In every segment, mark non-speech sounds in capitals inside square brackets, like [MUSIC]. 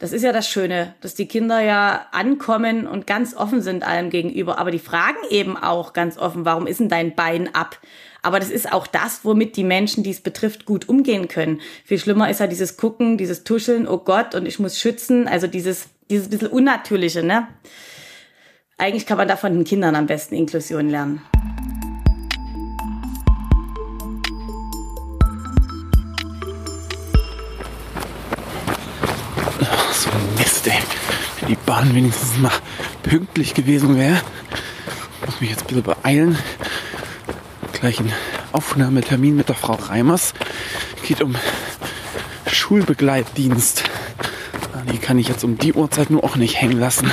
Das ist ja das Schöne, dass die Kinder ja ankommen und ganz offen sind allem gegenüber. Aber die fragen eben auch ganz offen, warum ist denn dein Bein ab? Aber das ist auch das, womit die Menschen, die es betrifft, gut umgehen können. Viel schlimmer ist ja dieses Gucken, dieses Tuscheln, oh Gott, und ich muss schützen. Also dieses, dieses bisschen Unnatürliche, ne? Eigentlich kann man da von den Kindern am besten Inklusion lernen. Ey. Wenn die Bahn wenigstens mal pünktlich gewesen wäre. Muss mich jetzt ein bisschen beeilen. Gleich ein Aufnahmetermin mit der Frau Reimers. Geht um Schulbegleitdienst. Die kann ich jetzt um die Uhrzeit nur auch nicht hängen lassen.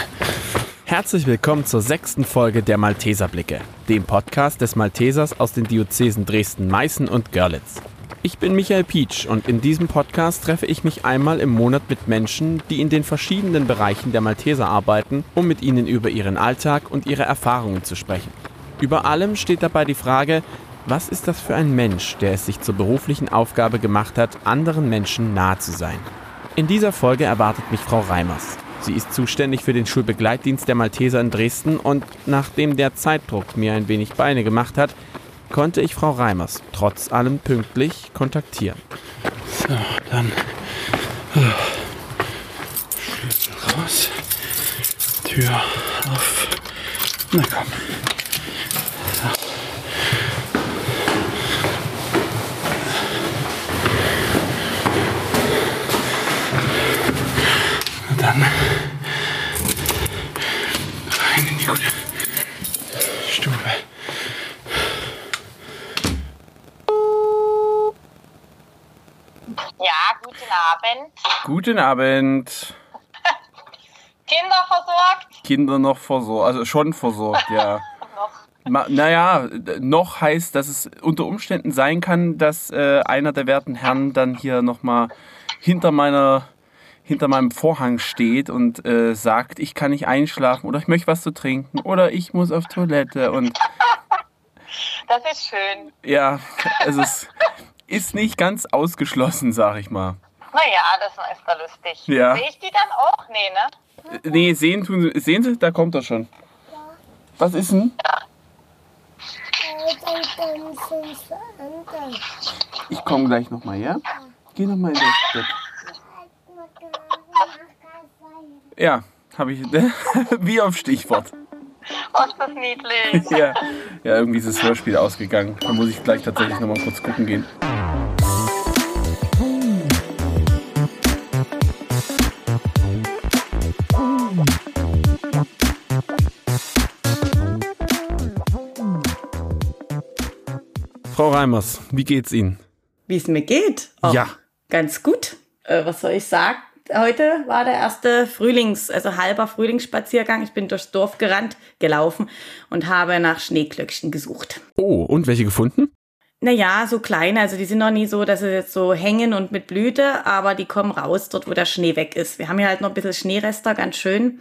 Herzlich willkommen zur sechsten Folge der Malteserblicke, dem Podcast des Maltesers aus den Diözesen Dresden, Meißen und Görlitz. Ich bin Michael Pietsch und in diesem Podcast treffe ich mich einmal im Monat mit Menschen, die in den verschiedenen Bereichen der Malteser arbeiten, um mit ihnen über ihren Alltag und ihre Erfahrungen zu sprechen. Über allem steht dabei die Frage, was ist das für ein Mensch, der es sich zur beruflichen Aufgabe gemacht hat, anderen Menschen nahe zu sein? In dieser Folge erwartet mich Frau Reimers. Sie ist zuständig für den Schulbegleitdienst der Malteser in Dresden und nachdem der Zeitdruck mir ein wenig Beine gemacht hat, konnte ich Frau Reimers trotz allem pünktlich kontaktieren. So, dann oh, Schlüssel raus, Tür auf. Na komm. So. Und dann rein in die gute Stube. Ja, guten Abend. Guten Abend. [LAUGHS] Kinder versorgt? Kinder noch versorgt, also schon versorgt, ja. [LAUGHS] Noch. Naja, noch heißt, dass es unter Umständen sein kann, dass äh, einer der werten Herren dann hier nochmal hinter meiner hinter meinem Vorhang steht und äh, sagt, ich kann nicht einschlafen oder ich möchte was zu trinken oder ich muss auf Toilette und [LAUGHS] Das ist schön. ja, also es ist nicht ganz ausgeschlossen, sag ich mal. Naja, das ist da lustig. Ja. Sehe ich die dann auch? Nee, ne? Äh, Nee, sehen tun Sie, sehen Sie, da kommt er schon. Was ist denn? Ich komme gleich nochmal, ja? Geh nochmal in das Bett. Ja, habe ich. [LAUGHS] Wie auf Stichwort. Oh, ist das niedlich. Ja, ja, irgendwie ist das Hörspiel ausgegangen. Da muss ich gleich tatsächlich nochmal kurz gucken gehen. Frau Reimers, wie geht's Ihnen? Wie es mir geht? Oh, Ja. Ganz gut. Äh, was soll ich sagen? Heute war der erste Frühlings-, also halber Frühlingsspaziergang. Ich bin durchs Dorf gerannt, gelaufen und habe nach Schneeglöckchen gesucht. Oh, und welche gefunden? Naja, so kleine, also die sind noch nie so, dass sie jetzt so hängen und mit Blüte, aber die kommen raus dort, wo der Schnee weg ist. Wir haben hier halt noch ein bisschen Schneerester, ganz schön.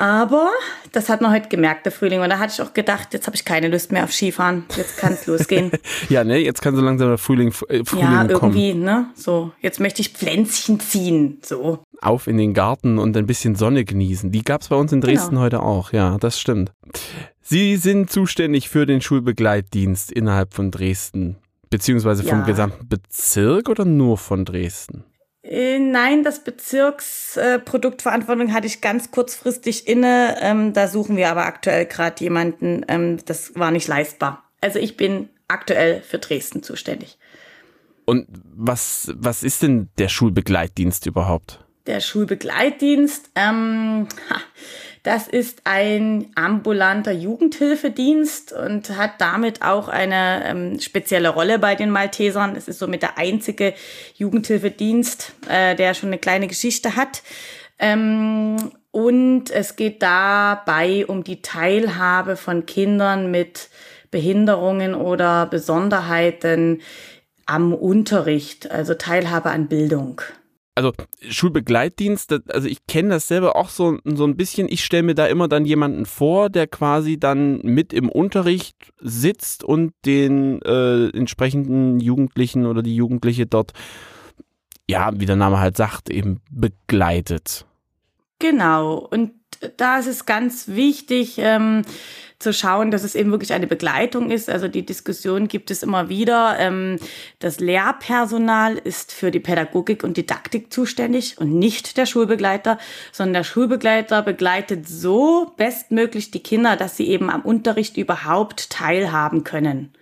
Aber das hat man heute gemerkt, der Frühling. Und da hatte ich auch gedacht, jetzt habe ich keine Lust mehr auf Skifahren. Jetzt kann es losgehen. [LAUGHS] Ja, ne, jetzt kann so langsam der Frühling, äh, Frühling ja, kommen. irgendwie, ne? So, jetzt möchte ich Pflänzchen ziehen. So. Auf in den Garten und ein bisschen Sonne genießen. Die gab's bei uns in Dresden Genau. heute auch, ja, das stimmt. Sie sind zuständig für den Schulbegleitdienst innerhalb von Dresden, beziehungsweise vom Ja. gesamten Bezirk oder nur von Dresden? Äh, nein, das Bezirksproduktverantwortung Produktverantwortung hatte ich ganz kurzfristig inne. Ähm, da suchen wir aber aktuell gerade jemanden. Ähm, das war nicht leistbar. Also ich bin aktuell für Dresden zuständig. Und was, was ist denn der Schulbegleitdienst überhaupt? Der Schulbegleitdienst, ähm, ha, das ist ein ambulanter Jugendhilfedienst und hat damit auch eine ähm, spezielle Rolle bei den Maltesern. Es ist somit der einzige Jugendhilfedienst, äh, der schon eine kleine Geschichte hat. Ähm, und es geht dabei um die Teilhabe von Kindern mit Behinderungen oder Besonderheiten am Unterricht, also Teilhabe an Bildung. Also Schulbegleitdienst, also ich kenne das selber auch so, so ein bisschen. Ich stelle mir da immer dann jemanden vor, der quasi dann mit im Unterricht sitzt und den äh, entsprechenden Jugendlichen oder die Jugendliche dort ja, wie der Name halt sagt, eben begleitet. Genau. Und da ist es ganz wichtig, ähm, zu schauen, dass es eben wirklich eine Begleitung ist. Also die Diskussion gibt es immer wieder. Ähm, das Lehrpersonal ist für die Pädagogik und Didaktik zuständig und nicht der Schulbegleiter, sondern der Schulbegleiter begleitet so bestmöglich die Kinder, dass sie eben am Unterricht überhaupt teilhaben können.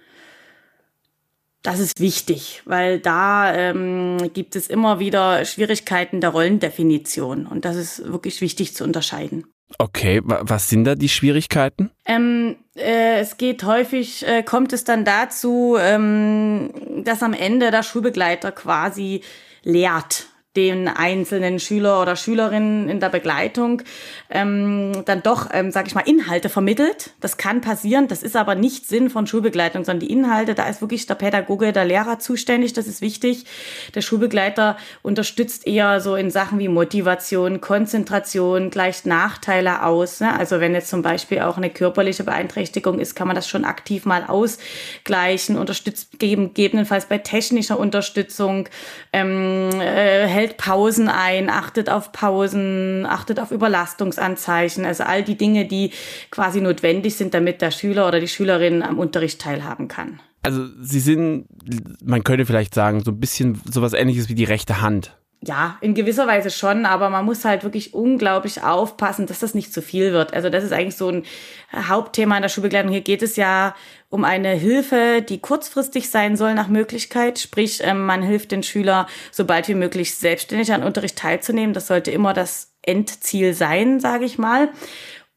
Das ist wichtig, weil da ähm, gibt es immer wieder Schwierigkeiten der Rollendefinition und das ist wirklich wichtig zu unterscheiden. Okay, was sind da die Schwierigkeiten? Ähm, äh, es geht häufig, äh, kommt es dann dazu, ähm, dass am Ende der Schulbegleiter quasi lehrt den einzelnen Schüler oder Schülerinnen in der Begleitung ähm, dann doch, ähm, sage ich mal, Inhalte vermittelt. Das kann passieren, das ist aber nicht Sinn von Schulbegleitung, sondern die Inhalte, da ist wirklich der Pädagoge, der Lehrer zuständig, das ist wichtig. Der Schulbegleiter unterstützt eher so in Sachen wie Motivation, Konzentration, gleicht Nachteile aus. Ne? Also wenn jetzt zum Beispiel auch eine körperliche Beeinträchtigung ist, kann man das schon aktiv mal ausgleichen, unterstützt gegebenenfalls bei technischer Unterstützung, ähm, äh, hält Pausen ein, achtet auf Pausen, achtet auf Überlastungsanzeichen, also all die Dinge, die quasi notwendig sind, damit der Schüler oder die Schülerin am Unterricht teilhaben kann. Also sie sind, man könnte vielleicht sagen, so ein bisschen sowas ähnliches wie die rechte Hand ja, in gewisser Weise schon, aber man muss halt wirklich unglaublich aufpassen, dass das nicht zu viel wird. Also das ist eigentlich so ein Hauptthema in der Schulbegleitung. Hier geht es ja um eine Hilfe, die kurzfristig sein soll nach Möglichkeit. Sprich, ähm, man hilft den Schüler, sobald wie möglich selbstständig an Unterricht teilzunehmen. Das sollte immer das Endziel sein, sage ich mal.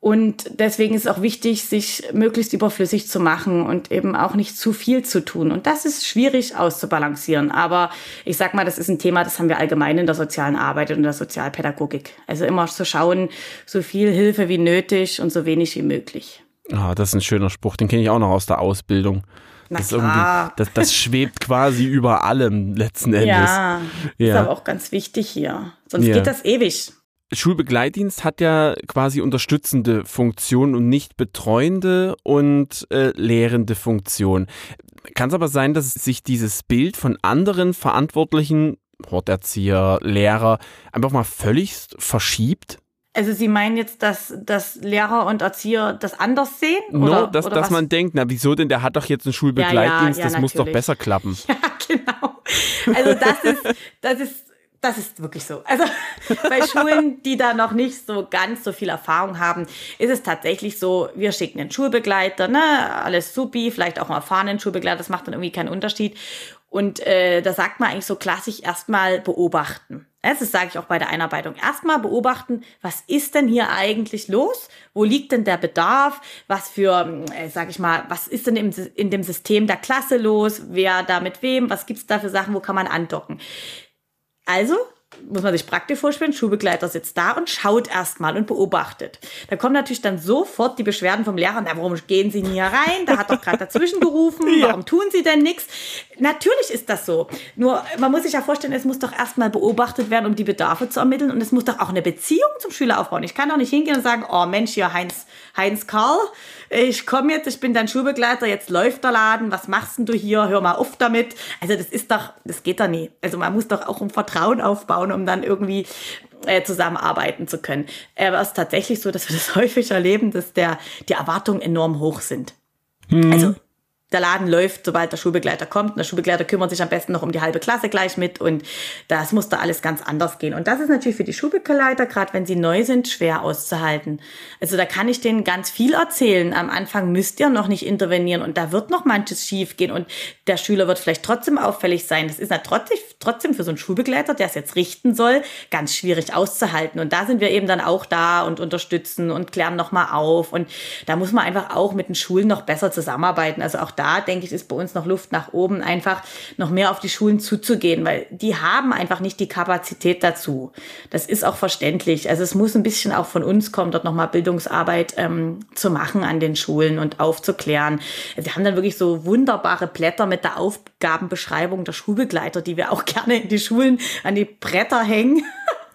Und deswegen ist es auch wichtig, sich möglichst überflüssig zu machen und eben auch nicht zu viel zu tun. Und das ist schwierig auszubalancieren. Aber ich sag mal, das ist ein Thema, das haben wir allgemein in der sozialen Arbeit und in der Sozialpädagogik. Also immer zu schauen, so viel Hilfe wie nötig und so wenig wie möglich. Ah, das ist ein schöner Spruch. Den kenne ich auch noch aus der Ausbildung. Na das, klar. Das, das schwebt [LAUGHS] quasi über allem letzten Endes. Ja, ja. ist aber auch ganz wichtig hier. Sonst ja. geht das ewig. Schulbegleitdienst hat ja quasi unterstützende Funktion und nicht betreuende und äh, lehrende Funktion. Kann es aber sein, dass sich dieses Bild von anderen Verantwortlichen, Horterzieher, Lehrer, einfach mal völlig verschiebt? Also Sie meinen jetzt, dass, dass Lehrer und Erzieher das anders sehen? Oder, no, dass, oder dass man denkt, na wieso denn, der hat doch jetzt einen Schulbegleitdienst, ja, ja, ja, das natürlich. muss doch besser klappen. [LAUGHS] Ja, genau. Also das ist, das ist das ist wirklich so. Also [LAUGHS] bei Schulen, die da noch nicht so ganz so viel Erfahrung haben, ist es tatsächlich so, wir schicken einen Schulbegleiter, ne, alles supi, vielleicht auch einen erfahrenen Schulbegleiter, das macht dann irgendwie keinen Unterschied. Und äh, da sagt man eigentlich so klassisch erstmal beobachten. Das sage ich auch bei der Einarbeitung. Erstmal beobachten, was ist denn hier eigentlich los? Wo liegt denn der Bedarf? Was für, äh, sage ich mal, was ist denn im, in dem System der Klasse los? Wer da mit wem? Was gibt's da für Sachen? Wo kann man andocken? Also muss man sich praktisch vorstellen, Schulbegleiter sitzt da und schaut erstmal und beobachtet. Da kommen natürlich dann sofort die Beschwerden vom Lehrer, na, warum gehen Sie nie hier rein? Da hat doch gerade dazwischen gerufen, [LAUGHS] warum tun Sie denn nichts? Natürlich ist das so. Nur man muss sich ja vorstellen, es muss doch erstmal beobachtet werden, um die Bedarfe zu ermitteln und es muss doch auch eine Beziehung zum Schüler aufbauen. Ich kann doch nicht hingehen und sagen, oh Mensch, hier Heinz, Heinz Karl, ich komme jetzt, ich bin dein Schulbegleiter, jetzt läuft der Laden, was machst denn du hier? Hör mal auf damit. Also das ist doch, das geht doch nie. Also man muss doch auch ein Vertrauen aufbauen, um dann irgendwie äh, zusammenarbeiten zu können. Aber es ist tatsächlich so, dass wir das [LAUGHS] häufig erleben, dass der, die Erwartungen enorm hoch sind. Mhm. Also der Laden läuft, sobald der Schulbegleiter kommt. Und der Schulbegleiter kümmert sich am besten noch um die halbe Klasse gleich mit und das muss da alles ganz anders gehen. Und das ist natürlich für die Schulbegleiter, gerade wenn sie neu sind, schwer auszuhalten. Also da kann ich denen ganz viel erzählen. Am Anfang müsst ihr noch nicht intervenieren und da wird noch manches schief gehen und der Schüler wird vielleicht trotzdem auffällig sein. Das ist natürlich trotzdem für so einen Schulbegleiter, der es jetzt richten soll, ganz schwierig auszuhalten. Und da sind wir eben dann auch da und unterstützen und klären nochmal auf. Und da muss man einfach auch mit den Schulen noch besser zusammenarbeiten. Also auch da, denke ich, ist bei uns noch Luft nach oben, einfach noch mehr auf die Schulen zuzugehen, weil die haben einfach nicht die Kapazität dazu. Das ist auch verständlich. Also es muss ein bisschen auch von uns kommen, dort nochmal Bildungsarbeit ähm, zu machen an den Schulen und aufzuklären. Wir haben dann wirklich so wunderbare Blätter mit der Aufgabenbeschreibung der Schulbegleiter, die wir auch [LAUGHS] gerne in die Schulen an die Bretter hängen.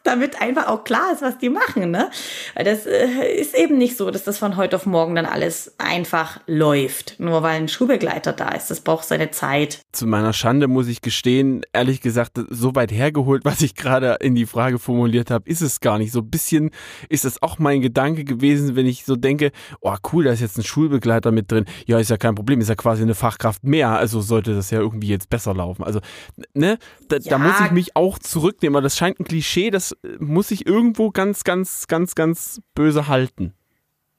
Damit einfach auch klar ist, was die machen. Ne? Weil das äh, ist eben nicht so, dass das von heute auf morgen dann alles einfach läuft, nur weil ein Schulbegleiter da ist. Das braucht seine Zeit. Zu meiner Schande muss ich gestehen, ehrlich gesagt, so weit hergeholt, was ich gerade in die Frage formuliert habe, ist es gar nicht. So ein bisschen ist es auch mein Gedanke gewesen, wenn ich so denke, oh cool, da ist jetzt ein Schulbegleiter mit drin. Ja, ist ja kein Problem, ist ja quasi eine Fachkraft mehr, also sollte das ja irgendwie jetzt besser laufen. Also, ne, da, ja. da muss ich mich auch zurücknehmen. Das scheint ein Klischee, das muss ich irgendwo ganz, ganz, ganz, ganz böse halten.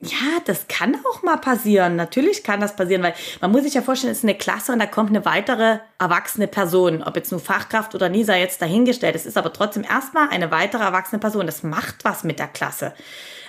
Ja, das kann auch mal passieren. Natürlich kann das passieren, weil man muss sich ja vorstellen, es ist eine Klasse und da kommt eine weitere erwachsene Person. Ob jetzt nur Fachkraft oder nie sei jetzt dahingestellt. Es ist aber trotzdem erstmal eine weitere erwachsene Person. Das macht was mit der Klasse.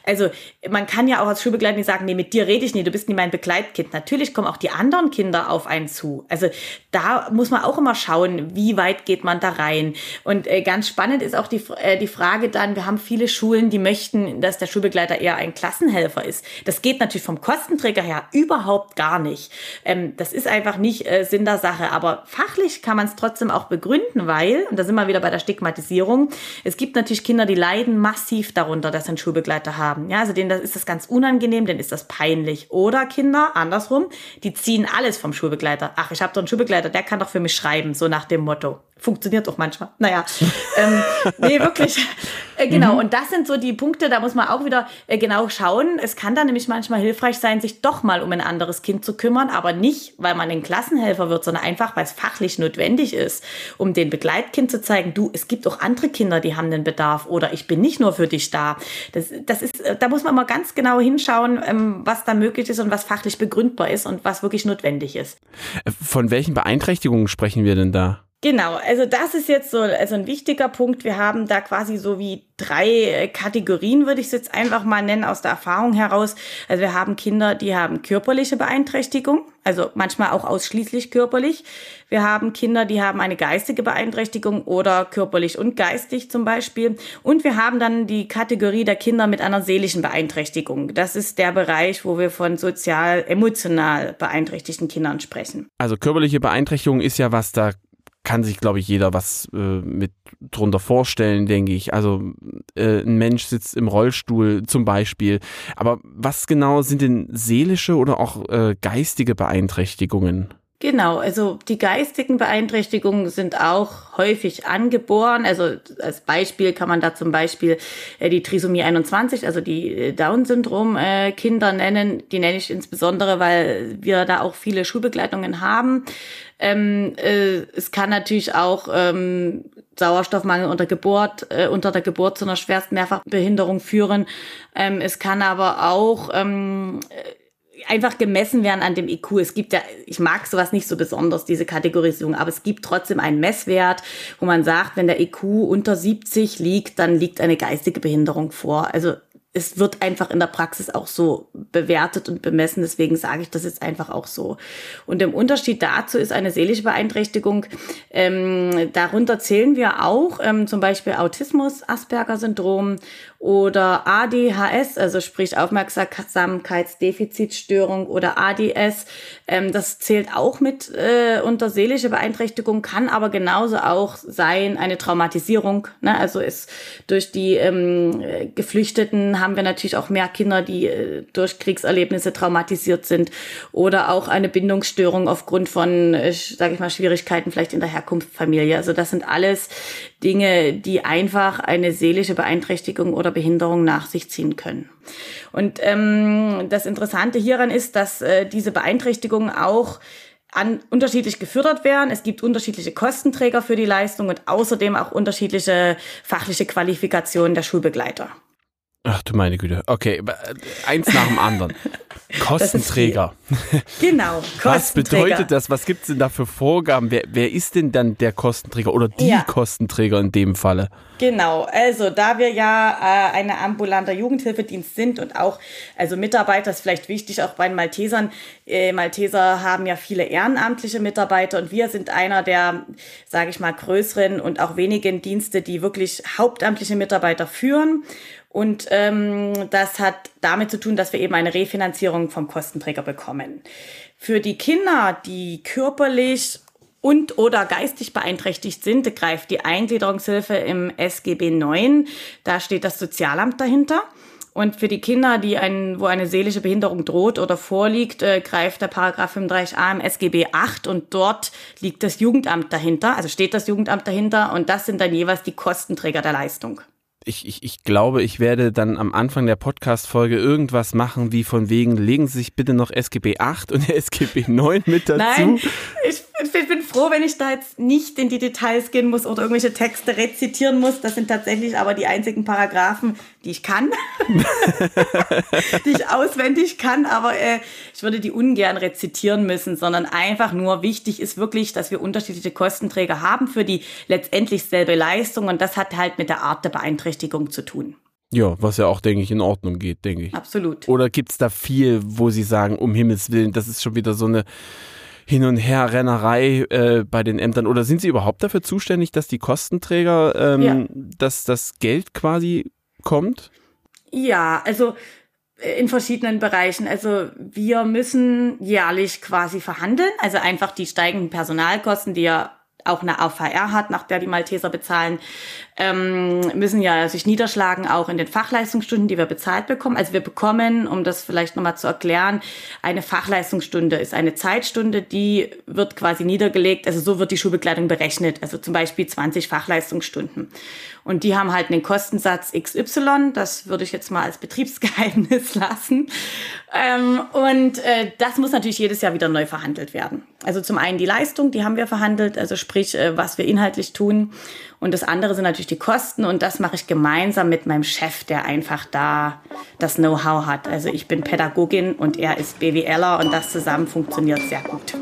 Also man kann ja auch als Schulbegleiter nicht sagen, nee, mit dir rede ich nicht, du bist nicht mein Begleitkind. Natürlich kommen auch die anderen Kinder auf einen zu. Also da muss man auch immer schauen, wie weit geht man da rein. Und äh, ganz spannend ist auch die, äh, die Frage dann, wir haben viele Schulen, die möchten, dass der Schulbegleiter eher ein Klassenhelfer ist. Das geht natürlich vom Kostenträger her überhaupt gar nicht. Ähm, das ist einfach nicht äh, Sinn der Sache. Aber fachlich kann man es trotzdem auch begründen, weil, und da sind wir wieder bei der Stigmatisierung, es gibt natürlich Kinder, die leiden massiv darunter, dass sie einen Schulbegleiter haben haben. Ja, also denen ist das ganz unangenehm, denen ist das peinlich. Oder Kinder, andersrum, die ziehen alles vom Schulbegleiter. Ach, ich habe doch einen Schulbegleiter, der kann doch für mich schreiben, so nach dem Motto. Funktioniert doch manchmal. Naja, ähm, nee, wirklich. [LAUGHS] Äh, genau, mhm. und das sind so die Punkte, da muss man auch wieder äh, genau schauen. Es kann dann nämlich manchmal hilfreich sein, sich doch mal um ein anderes Kind zu kümmern, aber nicht, weil man ein Klassenhelfer wird, sondern einfach, weil es fachlich notwendig ist, um den Begleitkind zu zeigen, du, es gibt auch andere Kinder, die haben den Bedarf oder ich bin nicht nur für dich da. Das, das ist, äh, da muss man mal ganz genau hinschauen, ähm, was da möglich ist und was fachlich begründbar ist und was wirklich notwendig ist. Von welchen Beeinträchtigungen sprechen wir denn da? Genau, also das ist jetzt so also ein wichtiger Punkt. Wir haben da quasi so wie drei Kategorien, würde ich es jetzt einfach mal nennen, aus der Erfahrung heraus. Also wir haben Kinder, die haben körperliche Beeinträchtigung, also manchmal auch ausschließlich körperlich. Wir haben Kinder, die haben eine geistige Beeinträchtigung oder körperlich und geistig zum Beispiel. Und wir haben dann die Kategorie der Kinder mit einer seelischen Beeinträchtigung. Das ist der Bereich, wo wir von sozial-emotional beeinträchtigten Kindern sprechen. Also körperliche Beeinträchtigung ist ja was, da kann sich, glaube ich, jeder was äh, mit drunter vorstellen, denke ich. Also äh, ein Mensch sitzt im Rollstuhl zum Beispiel. Aber was genau sind denn seelische oder auch äh, geistige Beeinträchtigungen? Genau, also die geistigen Beeinträchtigungen sind auch häufig angeboren. Also als Beispiel kann man da zum Beispiel äh, die Trisomie 21, also die äh, Down-Syndrom-Kinder äh, nennen. Die nenne ich insbesondere, weil wir da auch viele Schulbegleitungen haben. Ähm, äh, es kann natürlich auch ähm, Sauerstoffmangel unter Geburt, äh, unter der Geburt zu einer schwersten Mehrfachbehinderung führen. Ähm, es kann aber auch ähm, einfach gemessen werden an dem IQ. Es gibt ja, ich mag sowas nicht so besonders, diese Kategorisierung, aber es gibt trotzdem einen Messwert, wo man sagt, wenn der IQ unter 70 liegt, dann liegt eine geistige Behinderung vor. Also es wird einfach in der Praxis auch so bewertet und bemessen. Deswegen sage ich das jetzt einfach auch so. Und im Unterschied dazu ist eine seelische Beeinträchtigung. Ähm, darunter zählen wir auch ähm, zum Beispiel Autismus, Asperger-Syndrom oder ADHS, also sprich Aufmerksamkeitsdefizitstörung oder ADS. Ähm, das zählt auch mit äh, unter seelische Beeinträchtigung, kann aber genauso auch sein eine Traumatisierung. Ne? Also ist durch die ähm, Geflüchteten haben wir natürlich auch mehr Kinder, die äh, durch Kriegserlebnisse traumatisiert sind oder auch eine Bindungsstörung aufgrund von, äh, sage ich mal, Schwierigkeiten vielleicht in der Herkunftsfamilie. Also das sind alles Dinge, die einfach eine seelische Beeinträchtigung oder Behinderung nach sich ziehen können. Und ähm, das Interessante hieran ist, dass äh, diese Beeinträchtigungen auch an, unterschiedlich gefördert werden. Es gibt unterschiedliche Kostenträger für die Leistung und außerdem auch unterschiedliche fachliche Qualifikationen der Schulbegleiter. Ach du meine Güte. Okay, eins nach dem anderen. [LAUGHS] Kostenträger. Genau, Kostenträger. Was bedeutet das? Was gibt es denn da für Vorgaben? Wer, wer ist denn dann der Kostenträger oder die ja. Kostenträger in dem Falle? Genau, also da wir ja äh, eine ambulanter Jugendhilfedienst sind und auch, also Mitarbeiter ist vielleicht wichtig, auch bei den Maltesern. Äh, Malteser haben ja viele ehrenamtliche Mitarbeiter und wir sind einer der, sage ich mal, größeren und auch wenigen Dienste, die wirklich hauptamtliche Mitarbeiter führen. Und ähm, das hat damit zu tun, dass wir eben eine Refinanzierung vom Kostenträger bekommen. Für die Kinder, die körperlich und oder geistig beeinträchtigt sind, greift die Eingliederungshilfe im SGB 9. Da steht das Sozialamt dahinter. Und für die Kinder, die ein, wo eine seelische Behinderung droht oder vorliegt, äh, greift der Paragraph 35a im SGB 8 und dort liegt das Jugendamt dahinter, also steht das Jugendamt dahinter und das sind dann jeweils die Kostenträger der Leistung ich, ich, ich glaube, ich werde dann am Anfang der Podcast-Folge irgendwas machen, wie von wegen, legen Sie sich bitte noch SGB 8 und [LAUGHS] SGB 9 mit dazu. Nein, ich, froh, wenn ich da jetzt nicht in die Details gehen muss oder irgendwelche Texte rezitieren muss. Das sind tatsächlich aber die einzigen Paragraphen, die ich kann, [LAUGHS] die ich auswendig kann, aber äh, ich würde die ungern rezitieren müssen, sondern einfach nur wichtig ist wirklich, dass wir unterschiedliche Kostenträger haben für die letztendlich selbe Leistung und das hat halt mit der Art der Beeinträchtigung zu tun. Ja, was ja auch, denke ich, in Ordnung geht, denke ich. Absolut. Oder gibt es da viel, wo Sie sagen, um Himmels Willen, das ist schon wieder so eine Hin- und Her-Rennerei äh, bei den Ämtern? Oder sind Sie überhaupt dafür zuständig, dass die Kostenträger, ähm, ja. dass das Geld quasi kommt? Ja, also äh, in verschiedenen Bereichen. Also wir müssen jährlich quasi verhandeln, also einfach die steigenden Personalkosten, die ja auch eine AVR hat, nach der die Malteser bezahlen, ähm, müssen ja sich niederschlagen, auch in den Fachleistungsstunden, die wir bezahlt bekommen. Also wir bekommen, um das vielleicht nochmal zu erklären, eine Fachleistungsstunde ist eine Zeitstunde, die wird quasi niedergelegt, also so wird die Schulbegleitung berechnet, also zum Beispiel 20 Fachleistungsstunden. Und die haben halt einen Kostensatz XY, das würde ich jetzt mal als Betriebsgeheimnis [LAUGHS] lassen. Ähm, und äh, das muss natürlich jedes Jahr wieder neu verhandelt werden. Also zum einen die Leistung, die haben wir verhandelt, also sprich, äh, was wir inhaltlich tun. Und das andere sind natürlich die Kosten und das mache ich gemeinsam mit meinem Chef, der einfach da das Know-how hat. Also ich bin Pädagogin und er ist BWLer und das zusammen funktioniert sehr gut.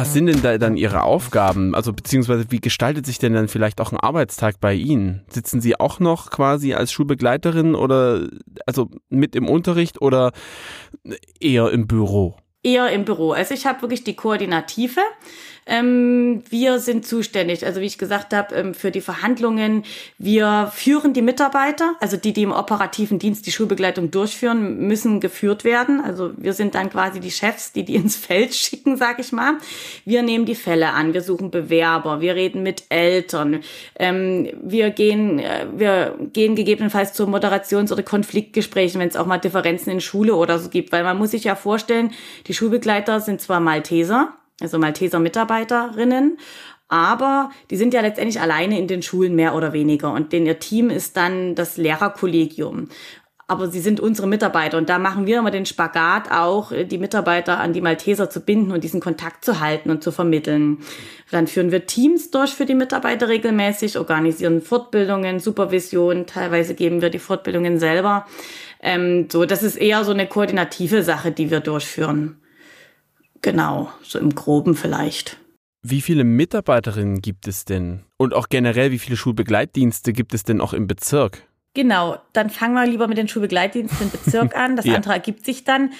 Was sind denn da dann Ihre Aufgaben? Also beziehungsweise wie gestaltet sich denn dann vielleicht auch ein Arbeitstag bei Ihnen? Sitzen Sie auch noch quasi als Schulbegleiterin oder also mit im Unterricht oder eher im Büro? Eher im Büro. Also ich habe wirklich die Koordinative. Ähm, wir sind zuständig, also wie ich gesagt habe, ähm, für die Verhandlungen. Wir führen die Mitarbeiter, also die, die im operativen Dienst die Schulbegleitung durchführen, müssen geführt werden. Also wir sind dann quasi die Chefs, die die ins Feld schicken, sag ich mal. Wir nehmen die Fälle an, wir suchen Bewerber, wir reden mit Eltern, ähm, wir gehen, äh, wir gehen gegebenenfalls zu Moderations- oder Konfliktgesprächen, wenn es auch mal Differenzen in Schule oder so gibt, weil man muss sich ja vorstellen, die Schulbegleiter sind zwar Malteser, also Malteser Mitarbeiterinnen. Aber die sind ja letztendlich alleine in den Schulen mehr oder weniger. Und denn ihr Team ist dann das Lehrerkollegium. Aber sie sind unsere Mitarbeiter und da machen wir immer den Spagat auch, die Mitarbeiter an die Malteser zu binden und diesen Kontakt zu halten und zu vermitteln. Dann führen wir Teams durch für die Mitarbeiter regelmäßig, organisieren Fortbildungen, Supervision, teilweise geben wir die Fortbildungen selber. Ähm, so, das ist eher so eine koordinative Sache, die wir durchführen. Genau, so im groben vielleicht. Wie viele Mitarbeiterinnen gibt es denn? Und auch generell, wie viele Schulbegleitdienste gibt es denn auch im Bezirk? Genau, dann fangen wir lieber mit den Schulbegleitdiensten im Bezirk [LAUGHS] an. Das ja. andere ergibt sich dann.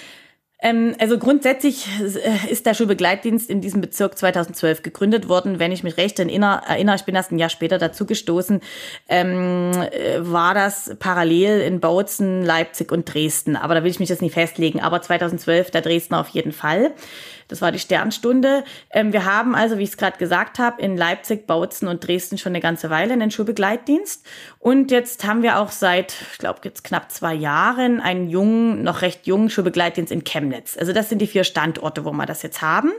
Ähm, also grundsätzlich äh, ist der Schulbegleitdienst in diesem Bezirk 2012 gegründet worden. Wenn ich mich recht erinnere, ich bin erst ein Jahr später dazu gestoßen, ähm, äh, war das parallel in Bautzen, Leipzig und Dresden. Aber da will ich mich jetzt nicht festlegen. Aber 2012 der Dresdner auf jeden Fall. Das war die Sternstunde. Ähm, wir haben also, wie ich es gerade gesagt habe, in Leipzig, Bautzen und Dresden schon eine ganze Weile einen Schulbegleitdienst. Und jetzt haben wir auch seit, ich glaube, jetzt knapp zwei Jahren einen jungen, noch recht jungen Schulbegleitdienst in Chemnitz. Also das sind die vier Standorte, wo wir das jetzt haben.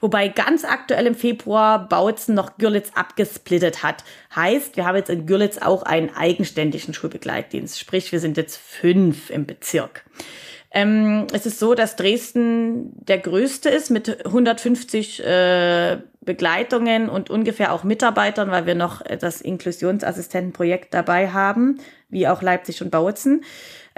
Wobei ganz aktuell im Februar Bautzen noch Görlitz abgesplittet hat. Heißt, wir haben jetzt in Görlitz auch einen eigenständigen Schulbegleitdienst. Sprich, wir sind jetzt fünf im Bezirk. Ähm, es ist so, dass Dresden der größte ist mit 150 äh, Begleitungen und ungefähr auch Mitarbeitern, weil wir noch das Inklusionsassistentenprojekt dabei haben, wie auch Leipzig und Bautzen.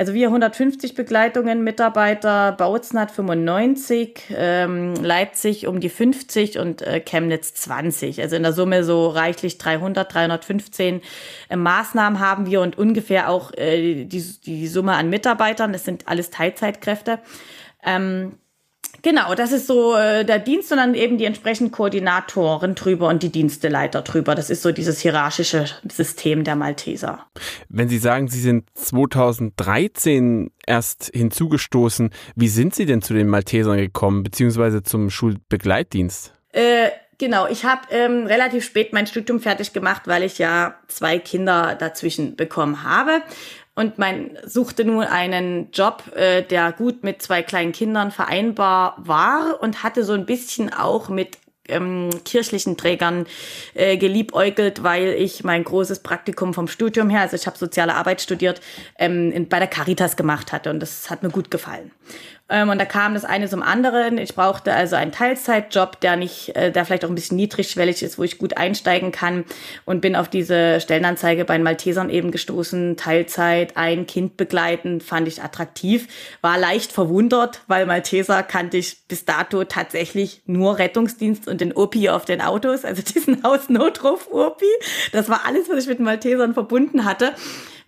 Also wir 150 Begleitungen, Mitarbeiter, Bautzen hat 95, ähm, Leipzig um die 50 und äh, Chemnitz 20. Also in der Summe so reichlich 300, 315 äh, Maßnahmen haben wir und ungefähr auch äh, die, die Summe an Mitarbeitern. Das sind alles Teilzeitkräfte. Ähm, Genau, das ist so äh, der Dienst und dann eben die entsprechenden Koordinatoren drüber und die Diensteleiter drüber. Das ist so dieses hierarchische System der Malteser. Wenn Sie sagen, Sie sind 2013 erst hinzugestoßen, wie sind Sie denn zu den Maltesern gekommen, beziehungsweise zum Schulbegleitdienst? Äh, Genau, ich habe ähm, relativ spät mein Studium fertig gemacht, weil ich ja zwei Kinder dazwischen bekommen habe und mein suchte nun einen Job, äh, der gut mit zwei kleinen Kindern vereinbar war und hatte so ein bisschen auch mit ähm, kirchlichen Trägern äh, geliebäugelt, weil ich mein großes Praktikum vom Studium her, also ich habe soziale Arbeit studiert, ähm, in, bei der Caritas gemacht hatte und das hat mir gut gefallen. Ähm, und da kam das eine zum anderen. Ich brauchte also einen Teilzeitjob, der nicht, äh, der vielleicht auch ein bisschen niedrigschwellig ist, wo ich gut einsteigen kann und bin auf diese Stellenanzeige bei den Maltesern eben gestoßen. Teilzeit, ein Kind begleiten, fand ich attraktiv. War leicht verwundert, weil Malteser kannte ich bis dato tatsächlich nur Rettungsdienst und den OPI auf den Autos, also [LAUGHS] diesen Hausnotruf-OPI. Das war alles, was ich mit Maltesern verbunden hatte.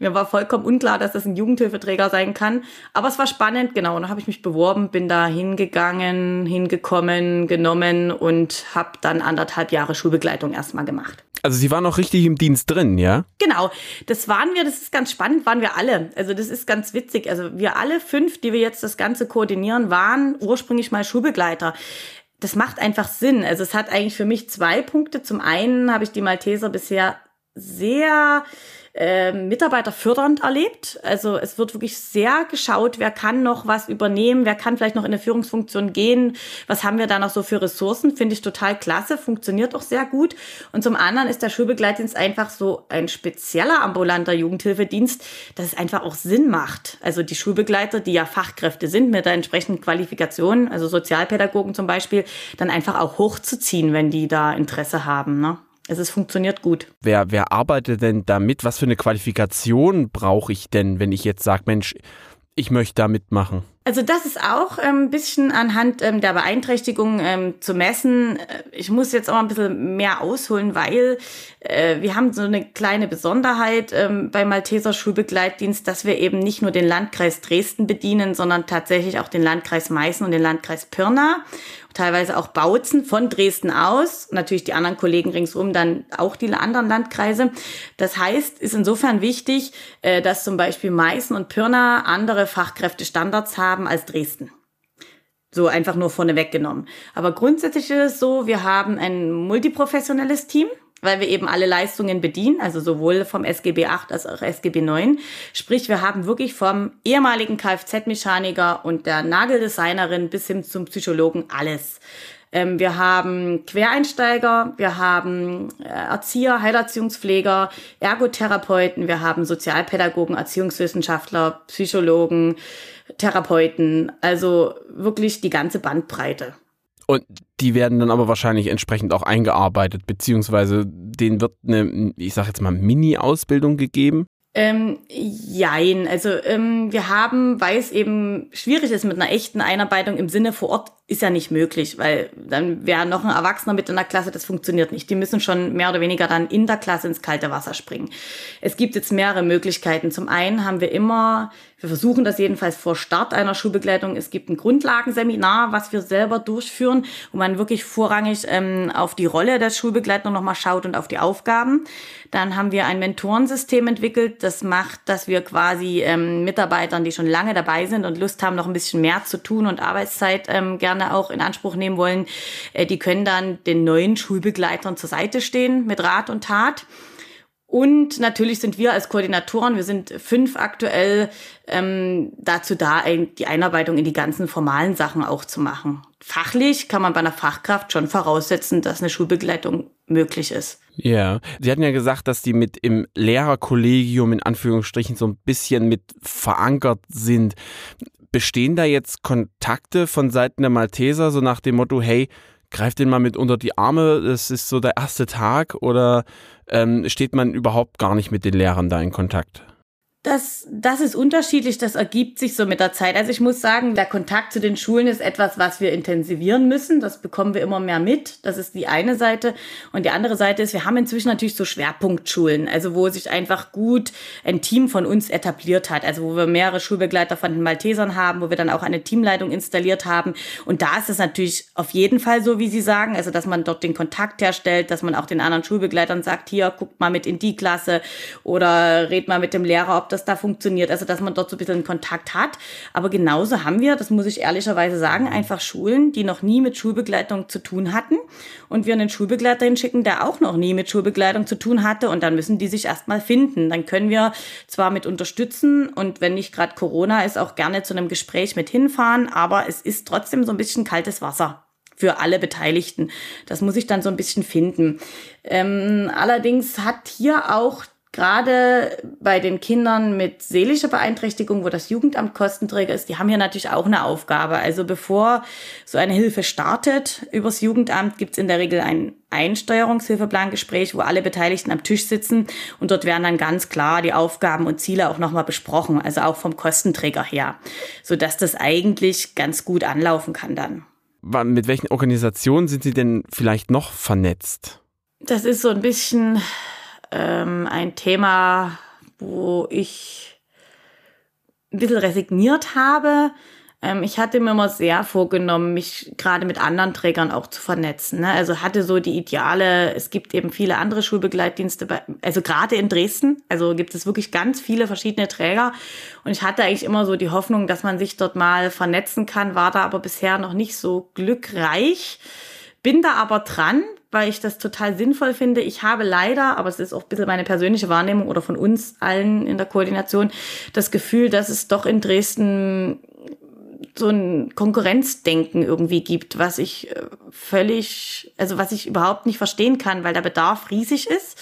Mir war vollkommen unklar, dass das ein Jugendhilfeträger sein kann. Aber es war spannend, genau. Und dann habe ich mich beworben, bin da hingegangen, hingekommen, genommen und habe dann anderthalb Jahre Schulbegleitung erstmal gemacht. Also Sie waren auch richtig im Dienst drin, ja? Genau, das waren wir, das ist ganz spannend, waren wir alle. Also das ist ganz witzig. Also wir alle fünf, die wir jetzt das Ganze koordinieren, waren ursprünglich mal Schulbegleiter das macht einfach Sinn. Also es hat eigentlich für mich zwei Punkte. Zum einen habe ich die Malteser bisher sehr äh, Mitarbeiter erlebt. Also es wird wirklich sehr geschaut, wer kann noch was übernehmen, wer kann vielleicht noch in eine Führungsfunktion gehen, was haben wir da noch so für Ressourcen, finde ich total klasse, funktioniert auch sehr gut. Und zum anderen ist der Schulbegleitdienst einfach so ein spezieller ambulanter Jugendhilfedienst, dass es einfach auch Sinn macht. Also die Schulbegleiter, die ja Fachkräfte sind mit der entsprechenden Qualifikation, also Sozialpädagogen zum Beispiel, dann einfach auch hochzuziehen, wenn die da Interesse haben. Ne? Also es funktioniert gut. Wer, wer arbeitet denn damit? Was für eine Qualifikation brauche ich denn, wenn ich jetzt sage, Mensch, ich möchte da mitmachen? Also das ist auch ein ähm, bisschen anhand ähm, der Beeinträchtigung ähm, zu messen. Äh, ich muss jetzt auch ein bisschen mehr ausholen, weil äh, wir haben so eine kleine Besonderheit beim Malteser Schulbegleitdienst, dass wir eben nicht nur den Landkreis Dresden bedienen, sondern tatsächlich auch den Landkreis Meißen und den Landkreis Pirna teilweise auch Bautzen von Dresden aus, natürlich die anderen Kollegen ringsum dann auch die anderen Landkreise. Das heißt, ist insofern wichtig, äh, dass zum Beispiel Meißen und Pirna andere Fachkräftestandards haben als Dresden. So einfach nur vorneweg genommen. Aber grundsätzlich ist es so, wir haben ein multiprofessionelles Team weil wir eben alle Leistungen bedienen, also sowohl vom SGB 8 als auch SGB 9. Sprich, wir haben wirklich vom ehemaligen Kfz-Mechaniker und der Nageldesignerin bis hin zum Psychologen alles. Ähm, wir haben Quereinsteiger, wir haben äh, Erzieher, Heilerziehungspfleger, Ergotherapeuten, wir haben Sozialpädagogen, Erziehungswissenschaftler, Psychologen, Therapeuten, also wirklich die ganze Bandbreite. Und die werden dann aber wahrscheinlich entsprechend auch eingearbeitet, beziehungsweise denen wird eine, ich sag jetzt mal, Mini-Ausbildung gegeben. Ähm, jein, also ähm, wir haben, weil es eben schwierig ist mit einer echten Einarbeitung im Sinne vor Ort, ist ja nicht möglich, weil dann wäre noch ein Erwachsener mit in der Klasse, das funktioniert nicht. Die müssen schon mehr oder weniger dann in der Klasse ins kalte Wasser springen. Es gibt jetzt mehrere Möglichkeiten. Zum einen haben wir immer, wir versuchen das jedenfalls vor Start einer Schulbegleitung, es gibt ein Grundlagenseminar, was wir selber durchführen, wo man wirklich vorrangig ähm, auf die Rolle der Schulbegleitung nochmal schaut und auf die Aufgaben. Dann haben wir ein Mentorensystem entwickelt, das macht, dass wir quasi ähm, Mitarbeitern, die schon lange dabei sind und Lust haben, noch ein bisschen mehr zu tun und Arbeitszeit ähm, gerne auch in Anspruch nehmen wollen, äh, die können dann den neuen Schulbegleitern zur Seite stehen mit Rat und Tat. Und natürlich sind wir als Koordinatoren, wir sind fünf aktuell, ähm, dazu da, die Einarbeitung in die ganzen formalen Sachen auch zu machen. Fachlich kann man bei einer Fachkraft schon voraussetzen, dass eine Schulbegleitung möglich ist. Ja, Sie hatten ja gesagt, dass die mit im Lehrerkollegium in Anführungsstrichen so ein bisschen mit verankert sind. Bestehen da jetzt Kontakte von Seiten der Malteser so nach dem Motto, hey, greift den mal mit unter die Arme, das ist so der erste Tag oder ähm, steht man überhaupt gar nicht mit den Lehrern da in Kontakt? Das, das ist unterschiedlich, das ergibt sich so mit der Zeit. Also ich muss sagen, der Kontakt zu den Schulen ist etwas, was wir intensivieren müssen. Das bekommen wir immer mehr mit. Das ist die eine Seite. Und die andere Seite ist, wir haben inzwischen natürlich so Schwerpunktschulen, also wo sich einfach gut ein Team von uns etabliert hat. Also wo wir mehrere Schulbegleiter von den Maltesern haben, wo wir dann auch eine Teamleitung installiert haben. Und da ist es natürlich auf jeden Fall so, wie Sie sagen, also dass man dort den Kontakt herstellt, dass man auch den anderen Schulbegleitern sagt, hier, guckt mal mit in die Klasse oder red mal mit dem Lehrer, ob das da funktioniert. Also, dass man dort so ein bisschen Kontakt hat. Aber genauso haben wir, das muss ich ehrlicherweise sagen, einfach Schulen, die noch nie mit Schulbegleitung zu tun hatten. Und wir einen Schulbegleiter hinschicken, der auch noch nie mit Schulbegleitung zu tun hatte. Und dann müssen die sich erstmal finden. Dann können wir zwar mit unterstützen und wenn nicht gerade Corona ist, auch gerne zu einem Gespräch mit hinfahren. Aber es ist trotzdem so ein bisschen kaltes Wasser für alle Beteiligten. Das muss ich dann so ein bisschen finden. Ähm, allerdings hat hier auch gerade bei den Kindern mit seelischer Beeinträchtigung, wo das Jugendamt Kostenträger ist, die haben hier natürlich auch eine Aufgabe. Also bevor so eine Hilfe startet übers Jugendamt, gibt's in der Regel ein Einsteuerungshilfeplangespräch, wo alle Beteiligten am Tisch sitzen und dort werden dann ganz klar die Aufgaben und Ziele auch nochmal besprochen, also auch vom Kostenträger her, sodass das eigentlich ganz gut anlaufen kann dann. Mit welchen Organisationen sind Sie denn vielleicht noch vernetzt? Das ist so ein bisschen ähm, ein Thema, wo ich ein bisschen resigniert habe. Ähm, ich hatte mir immer sehr vorgenommen, mich gerade mit anderen Trägern auch zu vernetzen. Ne? Also hatte so die Ideale, es gibt eben viele andere Schulbegleitdienste, bei, also gerade in Dresden, also gibt es wirklich ganz viele verschiedene Träger. Und ich hatte eigentlich immer so die Hoffnung, dass man sich dort mal vernetzen kann, war da aber bisher noch nicht so glückreich. Bin da aber dran, weil ich das total sinnvoll finde. Ich habe leider, aber es ist auch ein bisschen meine persönliche Wahrnehmung oder von uns allen in der Koordination, das Gefühl, dass es doch in Dresden so ein Konkurrenzdenken irgendwie gibt, was ich äh, völlig, also was ich überhaupt nicht verstehen kann, weil der Bedarf riesig ist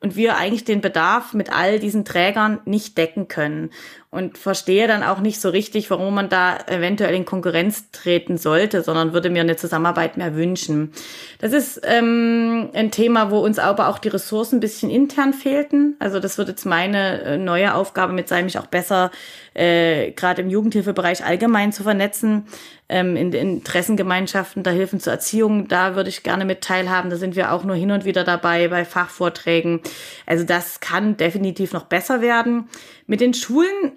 und wir eigentlich den Bedarf mit all diesen Trägern nicht decken können und verstehe dann auch nicht so richtig, warum man da eventuell in Konkurrenz treten sollte, sondern würde mir eine Zusammenarbeit mehr wünschen. Das ist ähm, ein Thema, wo uns aber auch die Ressourcen ein bisschen intern fehlten. Also das wird jetzt meine äh, neue Aufgabe mit sein, mich auch besser äh, gerade im Jugendhilfebereich allgemein zu vernetzen, ähm, in den Interessengemeinschaften der Hilfen zur Erziehung. Da würde ich gerne mit teilhaben. Da sind wir auch nur hin und wieder dabei bei Fachvorträgen. Also das kann definitiv noch besser werden. Mit den Schulen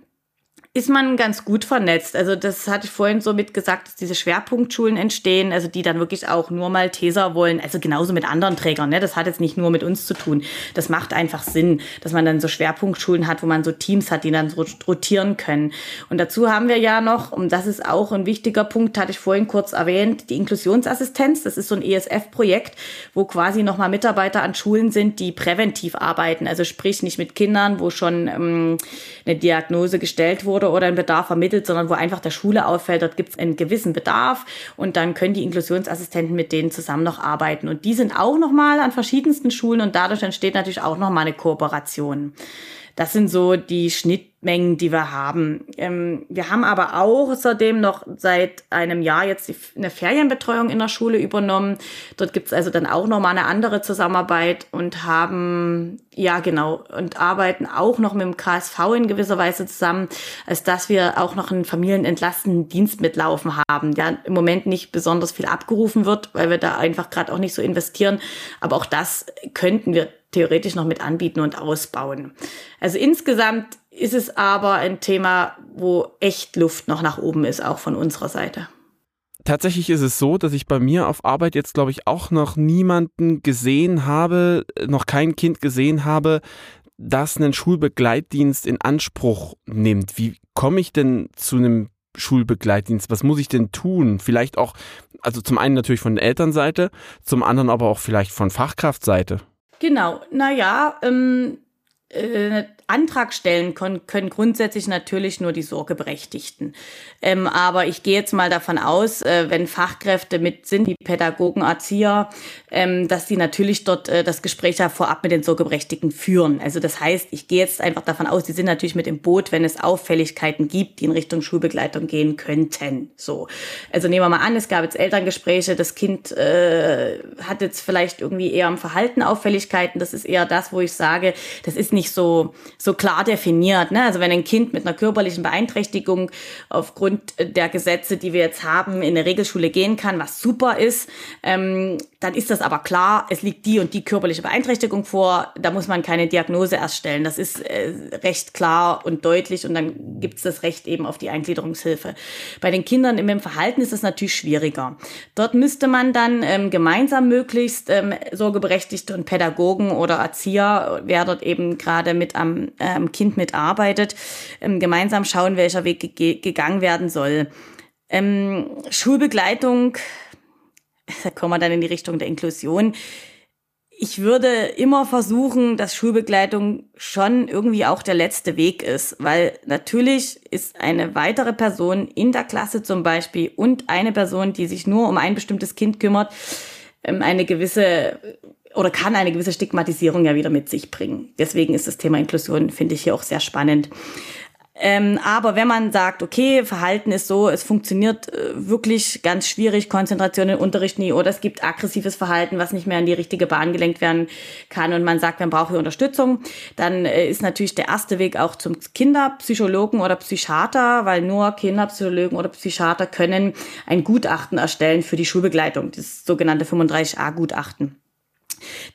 ist man ganz gut vernetzt. Also das hatte ich vorhin so mitgesagt, dass diese Schwerpunktschulen entstehen, also die dann wirklich auch nur Malteser wollen, also genauso mit anderen Trägern. Ne? Das hat jetzt nicht nur mit uns zu tun. Das macht einfach Sinn, dass man dann so Schwerpunktschulen hat, wo man so Teams hat, die dann so rotieren können. Und dazu haben wir ja noch, und das ist auch ein wichtiger Punkt, hatte ich vorhin kurz erwähnt, die Inklusionsassistenz. Das ist so ein ESF-Projekt, wo quasi nochmal Mitarbeiter an Schulen sind, die präventiv arbeiten. Also sprich nicht mit Kindern, wo schon ähm, eine Diagnose gestellt wurde, wurde oder ein Bedarf vermittelt, sondern wo einfach der Schule auffällt, dort gibt es einen gewissen Bedarf und dann können die Inklusionsassistenten mit denen zusammen noch arbeiten. Und die sind auch nochmal an verschiedensten Schulen und dadurch entsteht natürlich auch nochmal eine Kooperation. Das sind so die Schnittmengen, die wir haben. Ähm, wir haben aber außerdem noch seit einem Jahr jetzt die, eine Ferienbetreuung in der Schule übernommen. Dort gibt's also dann auch nochmal eine andere Zusammenarbeit und haben, ja genau, und arbeiten auch noch mit dem KSV in gewisser Weise zusammen, als dass wir auch noch einen familienentlastenden Dienst mitlaufen haben, der im Moment nicht besonders viel abgerufen wird, weil wir da einfach gerade auch nicht so investieren. Aber auch das könnten wir theoretisch noch mit anbieten und ausbauen. Also insgesamt ist es aber ein Thema, wo echt Luft noch nach oben ist, auch von unserer Seite. Tatsächlich ist es so, dass ich bei mir auf Arbeit jetzt, glaube ich, auch noch niemanden gesehen habe, noch kein Kind gesehen habe, das einen Schulbegleitdienst in Anspruch nimmt. Wie komme ich denn zu einem Schulbegleitdienst? Was muss ich denn tun? Vielleicht auch, also zum einen natürlich von der Elternseite, zum anderen aber auch vielleicht von Fachkraftseite. Genau, naja, ähm, äh, Antrag stellen können, können grundsätzlich natürlich nur die Sorgeberechtigten. Ähm, aber ich gehe jetzt mal davon aus, äh, wenn Fachkräfte mit sind, die Pädagogen, Erzieher, ähm, dass die natürlich dort äh, das Gespräch ja vorab mit den Sorgeberechtigten führen. Also das heißt, ich gehe jetzt einfach davon aus, die sind natürlich mit im Boot, wenn es Auffälligkeiten gibt, die in Richtung Schulbegleitung gehen könnten. So, also nehmen wir mal an, es gab jetzt Elterngespräche, das Kind äh, hat jetzt vielleicht irgendwie eher am Verhalten Auffälligkeiten. Das ist eher das, wo ich sage, das ist nicht nicht so, so klar definiert. Ne? Also wenn ein Kind mit einer körperlichen Beeinträchtigung aufgrund der Gesetze, die wir jetzt haben, in eine Regelschule gehen kann, was super ist, ähm, dann ist das aber klar, es liegt die und die körperliche Beeinträchtigung vor, da muss man keine Diagnose erstellen. Das ist äh, recht klar und deutlich und dann gibt es das Recht eben auf die Eingliederungshilfe. Bei den Kindern im Verhalten ist das natürlich schwieriger. Dort müsste man dann ähm, gemeinsam möglichst ähm, Sorgeberechtigte und Pädagogen oder Erzieher, wer dort eben gerade mit am ähm, Kind mitarbeitet, ähm, gemeinsam schauen, welcher Weg ge gegangen werden soll. Ähm, Schulbegleitung, da [LAUGHS] kommen wir dann in die Richtung der Inklusion. Ich würde immer versuchen, dass Schulbegleitung schon irgendwie auch der letzte Weg ist, weil natürlich ist eine weitere Person in der Klasse zum Beispiel und eine Person, die sich nur um ein bestimmtes Kind kümmert, ähm, eine gewisse oder kann eine gewisse Stigmatisierung ja wieder mit sich bringen. Deswegen ist das Thema Inklusion, finde ich, hier auch sehr spannend. Ähm, aber wenn man sagt, okay, Verhalten ist so, es funktioniert äh, wirklich ganz schwierig, Konzentration im Unterricht nie, oder es gibt aggressives Verhalten, was nicht mehr in die richtige Bahn gelenkt werden kann und man sagt, man braucht hier Unterstützung, dann äh, ist natürlich der erste Weg auch zum Kinderpsychologen oder Psychiater, weil nur Kinderpsychologen oder Psychiater können ein Gutachten erstellen für die Schulbegleitung, das sogenannte 35a-Gutachten.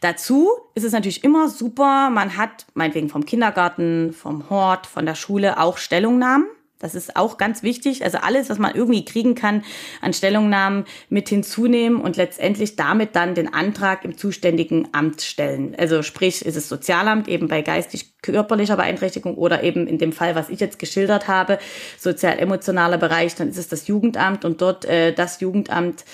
Dazu ist es natürlich immer super, man hat meinetwegen vom Kindergarten, vom Hort, von der Schule auch Stellungnahmen. Das ist auch ganz wichtig. Also alles, was man irgendwie kriegen kann an Stellungnahmen mit hinzunehmen und letztendlich damit dann den Antrag im zuständigen Amt stellen. Also sprich, ist es Sozialamt eben bei geistig-körperlicher Beeinträchtigung oder eben in dem Fall, was ich jetzt geschildert habe, sozial-emotionaler Bereich, dann ist es das Jugendamt und dort äh, das Jugendamt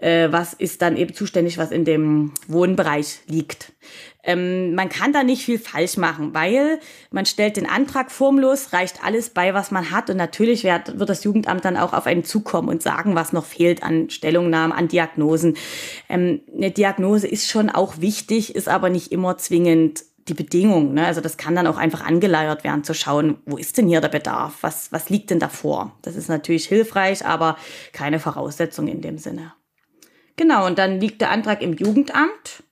äh, was ist dann eben zuständig, was in dem Wohnbereich liegt. Ähm, man kann da nicht viel falsch machen, weil man stellt den Antrag formlos, reicht alles bei, was man hat und natürlich wird, wird das Jugendamt dann auch auf einen zukommen und sagen, was noch fehlt an Stellungnahmen, an Diagnosen. Ähm, eine Diagnose ist schon auch wichtig, ist aber nicht immer zwingend die Bedingung. Ne? Also das kann dann auch einfach angeleiert werden, zu schauen, wo ist denn hier der Bedarf? Was, was liegt denn davor? Das ist natürlich hilfreich, aber keine Voraussetzung in dem Sinne. Genau, und dann liegt der Antrag im Jugendamt.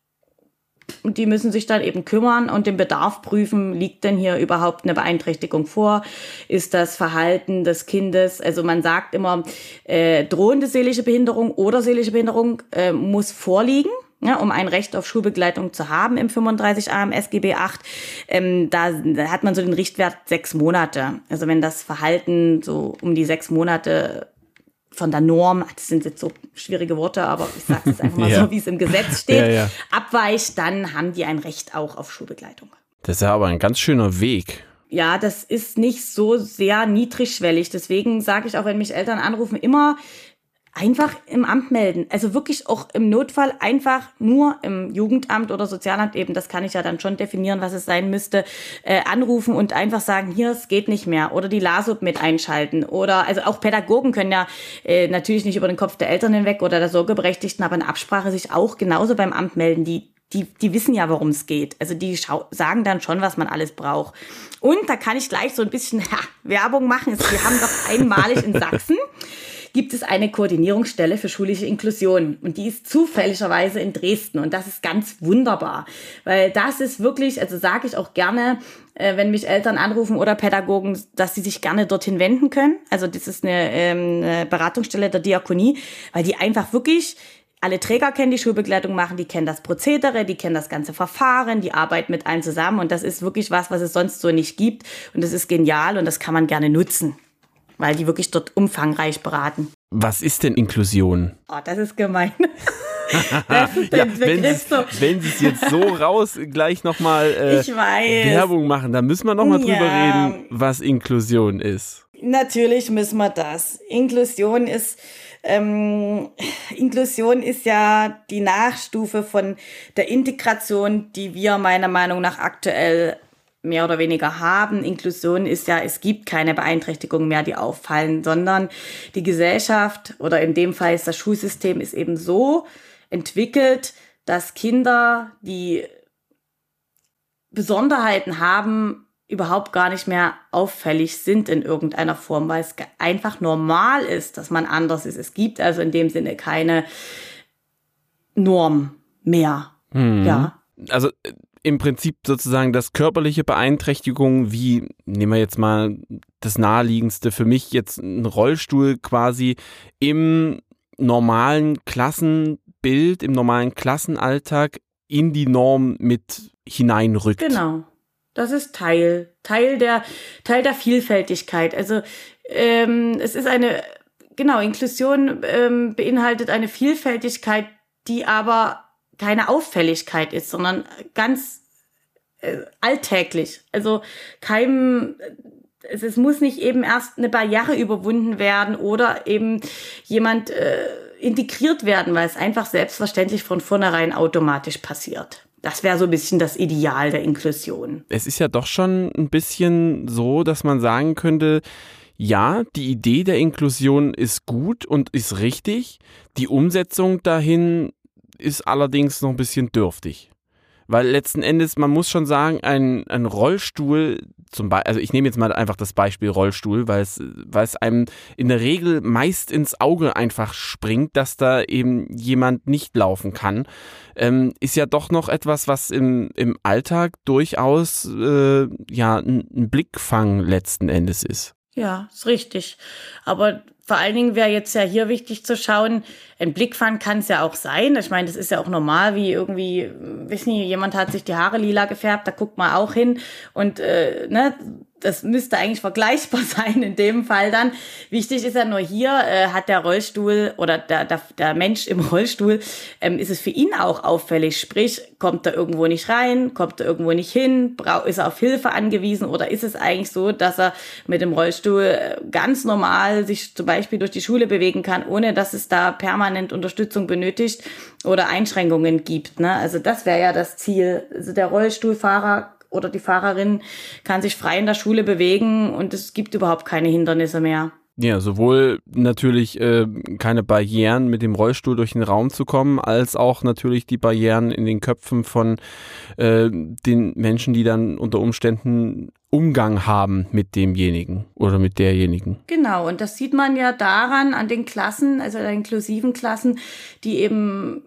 Und die müssen sich dann eben kümmern und den Bedarf prüfen, liegt denn hier überhaupt eine Beeinträchtigung vor? Ist das Verhalten des Kindes, also man sagt immer, äh, drohende seelische Behinderung oder seelische Behinderung äh, muss vorliegen. Ja, um ein Recht auf Schulbegleitung zu haben im 35 AM SGB 8, ähm, da, da hat man so den Richtwert sechs Monate. Also wenn das Verhalten so um die sechs Monate von der Norm, das sind jetzt so schwierige Worte, aber ich sage es einfach mal [LAUGHS] ja. so, wie es im Gesetz steht, ja, ja. abweicht, dann haben die ein Recht auch auf Schulbegleitung. Das ist ja aber ein ganz schöner Weg. Ja, das ist nicht so sehr niedrigschwellig. Deswegen sage ich auch, wenn mich Eltern anrufen, immer einfach im Amt melden. Also wirklich auch im Notfall einfach nur im Jugendamt oder Sozialamt eben, das kann ich ja dann schon definieren, was es sein müsste, äh, anrufen und einfach sagen, hier, es geht nicht mehr. Oder die LASUB mit einschalten. Oder also auch Pädagogen können ja äh, natürlich nicht über den Kopf der Eltern hinweg oder der Sorgeberechtigten, aber in Absprache sich auch genauso beim Amt melden. Die die, die wissen ja, worum es geht. Also die sagen dann schon, was man alles braucht. Und da kann ich gleich so ein bisschen [LAUGHS] ha, Werbung machen. Wir haben doch einmalig in Sachsen gibt es eine Koordinierungsstelle für schulische Inklusion. Und die ist zufälligerweise in Dresden. Und das ist ganz wunderbar. Weil das ist wirklich, also sage ich auch gerne, äh, wenn mich Eltern anrufen oder Pädagogen, dass sie sich gerne dorthin wenden können. Also das ist eine, ähm, eine Beratungsstelle der Diakonie, weil die einfach wirklich alle Träger kennen die Schulbegleitung machen, die kennen das Prozedere, die kennen das ganze Verfahren, die arbeiten mit allen zusammen und das ist wirklich was, was es sonst so nicht gibt und das ist genial und das kann man gerne nutzen weil die wirklich dort umfangreich beraten. Was ist denn Inklusion? Oh, das ist gemein. [LAUGHS] das ist [LAUGHS] ja, wenn, so. wenn Sie es jetzt so [LAUGHS] raus gleich nochmal äh, Werbung machen, dann müssen wir nochmal ja. drüber reden, was Inklusion ist. Natürlich müssen wir das. Inklusion ist ähm, Inklusion ist ja die Nachstufe von der Integration, die wir meiner Meinung nach aktuell mehr oder weniger haben. Inklusion ist ja, es gibt keine Beeinträchtigungen mehr, die auffallen, sondern die Gesellschaft oder in dem Fall ist das Schulsystem ist eben so entwickelt, dass Kinder, die Besonderheiten haben, überhaupt gar nicht mehr auffällig sind in irgendeiner Form, weil es einfach normal ist, dass man anders ist. Es gibt also in dem Sinne keine Norm mehr. Mhm. Ja also im Prinzip sozusagen das körperliche Beeinträchtigung, wie nehmen wir jetzt mal das naheliegendste für mich jetzt ein Rollstuhl quasi im normalen Klassenbild, im normalen Klassenalltag in die Norm mit hineinrückt. Genau. Das ist Teil, Teil der, Teil der Vielfältigkeit. Also ähm, es ist eine, genau, Inklusion ähm, beinhaltet eine Vielfältigkeit, die aber keine Auffälligkeit ist, sondern ganz äh, alltäglich. Also keinem, es, es muss nicht eben erst eine Barriere überwunden werden oder eben jemand äh, integriert werden, weil es einfach selbstverständlich von vornherein automatisch passiert. Das wäre so ein bisschen das Ideal der Inklusion. Es ist ja doch schon ein bisschen so, dass man sagen könnte, ja, die Idee der Inklusion ist gut und ist richtig. Die Umsetzung dahin ist allerdings noch ein bisschen dürftig. Weil letzten Endes, man muss schon sagen, ein, ein Rollstuhl, zum also ich nehme jetzt mal einfach das Beispiel Rollstuhl, weil es, weil es einem in der Regel meist ins Auge einfach springt, dass da eben jemand nicht laufen kann, ähm, ist ja doch noch etwas, was im, im Alltag durchaus äh, ja ein, ein Blickfang letzten Endes ist. Ja, ist richtig. Aber vor allen Dingen wäre jetzt ja hier wichtig zu schauen, ein Blickfang kann es ja auch sein. Ich meine, das ist ja auch normal, wie irgendwie, wissen Sie, jemand hat sich die Haare lila gefärbt, da guckt man auch hin und äh, ne, das müsste eigentlich vergleichbar [LAUGHS] sein in dem Fall dann. Wichtig ist ja nur hier, äh, hat der Rollstuhl oder der, der, der Mensch im Rollstuhl, ähm, ist es für ihn auch auffällig. Sprich, kommt er irgendwo nicht rein, kommt er irgendwo nicht hin, ist er auf Hilfe angewiesen oder ist es eigentlich so, dass er mit dem Rollstuhl äh, ganz normal sich zum Beispiel durch die Schule bewegen kann, ohne dass es da permanent Unterstützung benötigt oder Einschränkungen gibt. Ne? Also das wäre ja das Ziel. Also der Rollstuhlfahrer oder die Fahrerin kann sich frei in der Schule bewegen und es gibt überhaupt keine Hindernisse mehr. Ja, sowohl natürlich äh, keine Barrieren mit dem Rollstuhl durch den Raum zu kommen, als auch natürlich die Barrieren in den Köpfen von äh, den Menschen, die dann unter Umständen Umgang haben mit demjenigen oder mit derjenigen. Genau, und das sieht man ja daran an den Klassen, also den inklusiven Klassen, die eben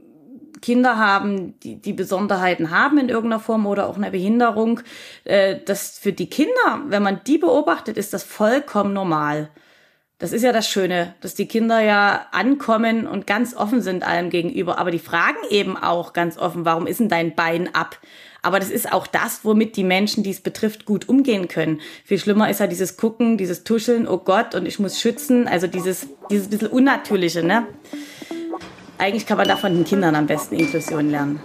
Kinder haben, die, die Besonderheiten haben in irgendeiner Form oder auch eine Behinderung, äh, das für die Kinder, wenn man die beobachtet, ist das vollkommen normal. Das ist ja das Schöne, dass die Kinder ja ankommen und ganz offen sind allem gegenüber. Aber die fragen eben auch ganz offen, warum ist denn dein Bein ab? Aber das ist auch das, womit die Menschen, die es betrifft, gut umgehen können. Viel schlimmer ist ja dieses Gucken, dieses Tuscheln, oh Gott, und ich muss schützen. Also dieses, dieses bisschen Unnatürliche, ne? Eigentlich kann man da von den Kindern am besten Inklusion lernen.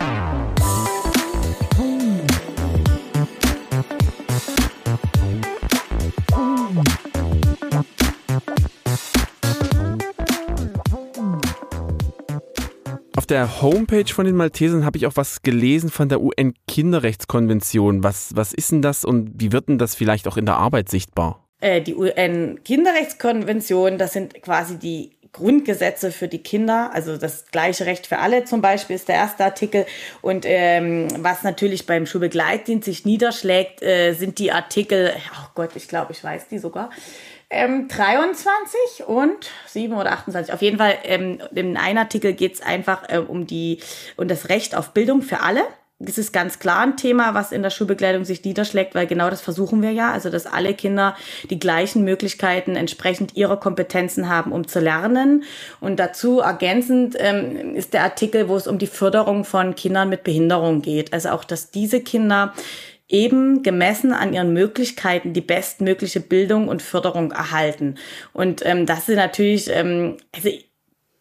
Auf der Homepage von den Maltesern habe ich auch was gelesen von der UN-Kinderrechtskonvention. Was, was ist denn das und wie wird denn das vielleicht auch in der Arbeit sichtbar? Äh, die UN-Kinderrechtskonvention, das sind quasi die Grundgesetze für die Kinder, also das gleiche Recht für alle zum Beispiel ist der erste Artikel. Und ähm, was natürlich beim Schulbegleitdienst sich niederschlägt, äh, sind die Artikel, oh Gott, ich glaube, ich weiß die sogar, ähm, 23 und 7 oder 28. Auf jeden Fall, ähm, in einem Artikel geht es einfach äh, um die um das Recht auf Bildung für alle das ist ganz klar ein Thema, was in der Schulbegleitung sich niederschlägt, weil genau das versuchen wir ja, also dass alle Kinder die gleichen Möglichkeiten entsprechend ihrer Kompetenzen haben, um zu lernen. Und dazu ergänzend ähm, ist der Artikel, wo es um die Förderung von Kindern mit Behinderung geht. Also auch, dass diese Kinder eben gemessen an ihren Möglichkeiten die bestmögliche Bildung und Förderung erhalten. Und ähm, das ist natürlich, ähm, also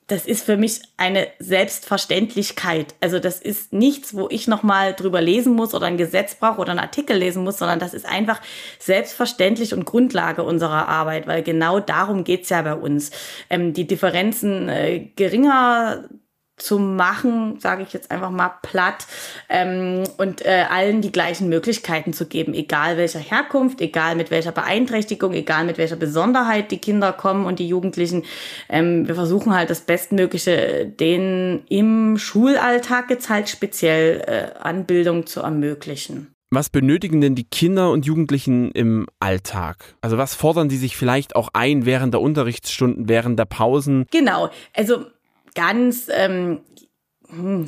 das ist für mich eine Selbstverständlichkeit. Also das ist nichts, wo ich nochmal drüber lesen muss oder ein Gesetz brauche oder einen Artikel lesen muss, sondern das ist einfach selbstverständlich und Grundlage unserer Arbeit, weil genau darum geht's ja bei uns. Ähm, die Differenzen äh, geringer zu machen, sage ich jetzt einfach mal platt, ähm, und äh, allen die gleichen Möglichkeiten zu geben, egal welcher Herkunft, egal mit welcher Beeinträchtigung, egal mit welcher Besonderheit die Kinder kommen und die Jugendlichen. Ähm, wir versuchen halt das Bestmögliche denen im Schulalltag jetzt halt speziell äh, Anbildung zu ermöglichen. Was benötigen denn die Kinder und Jugendlichen im Alltag? Also was fordern die sich vielleicht auch ein während der Unterrichtsstunden, während der Pausen? Genau, also ganz ähm, hm,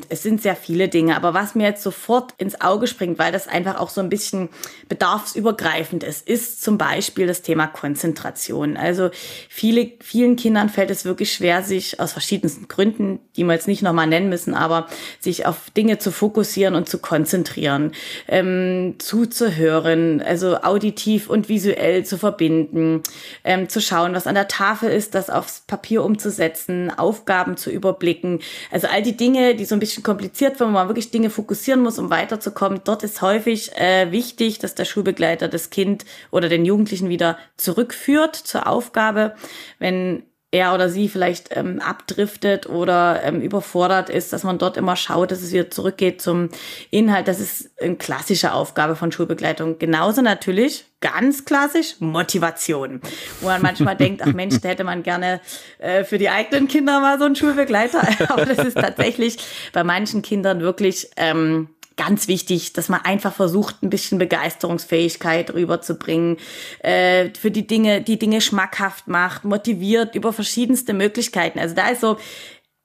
es sind sehr viele Dinge, aber was mir jetzt sofort ins Auge springt, weil das einfach auch so ein bisschen bedarfsübergreifend ist, ist zum Beispiel das Thema Konzentration. Also viele, vielen Kindern fällt es wirklich schwer, sich aus verschiedensten Gründen, die wir jetzt nicht nochmal nennen müssen, aber sich auf Dinge zu fokussieren und zu konzentrieren, ähm, zuzuhören, also auditiv und visuell zu verbinden, ähm, zu schauen, was an der Tafel ist, das aufs Papier umzusetzen, Aufgaben zu überblicken. Also all die Dinge, die so ein bisschen kompliziert werden, wo man wirklich Dinge fokussieren muss, um weiterzukommen. Dort ist häufig äh, wichtig, dass der Schulbegleiter das Kind oder den Jugendlichen wieder zurückführt zur Aufgabe. Wenn er oder sie vielleicht ähm, abdriftet oder ähm, überfordert ist, dass man dort immer schaut, dass es wieder zurückgeht zum Inhalt. Das ist eine klassische Aufgabe von Schulbegleitung. Genauso natürlich, ganz klassisch, Motivation. Wo man manchmal [LAUGHS] denkt, ach Mensch, da hätte man gerne äh, für die eigenen Kinder mal so einen Schulbegleiter. [LAUGHS] Aber das ist tatsächlich bei manchen Kindern wirklich ähm, ganz wichtig, dass man einfach versucht, ein bisschen Begeisterungsfähigkeit rüberzubringen, äh, für die Dinge, die Dinge schmackhaft macht, motiviert über verschiedenste Möglichkeiten. Also da ist so,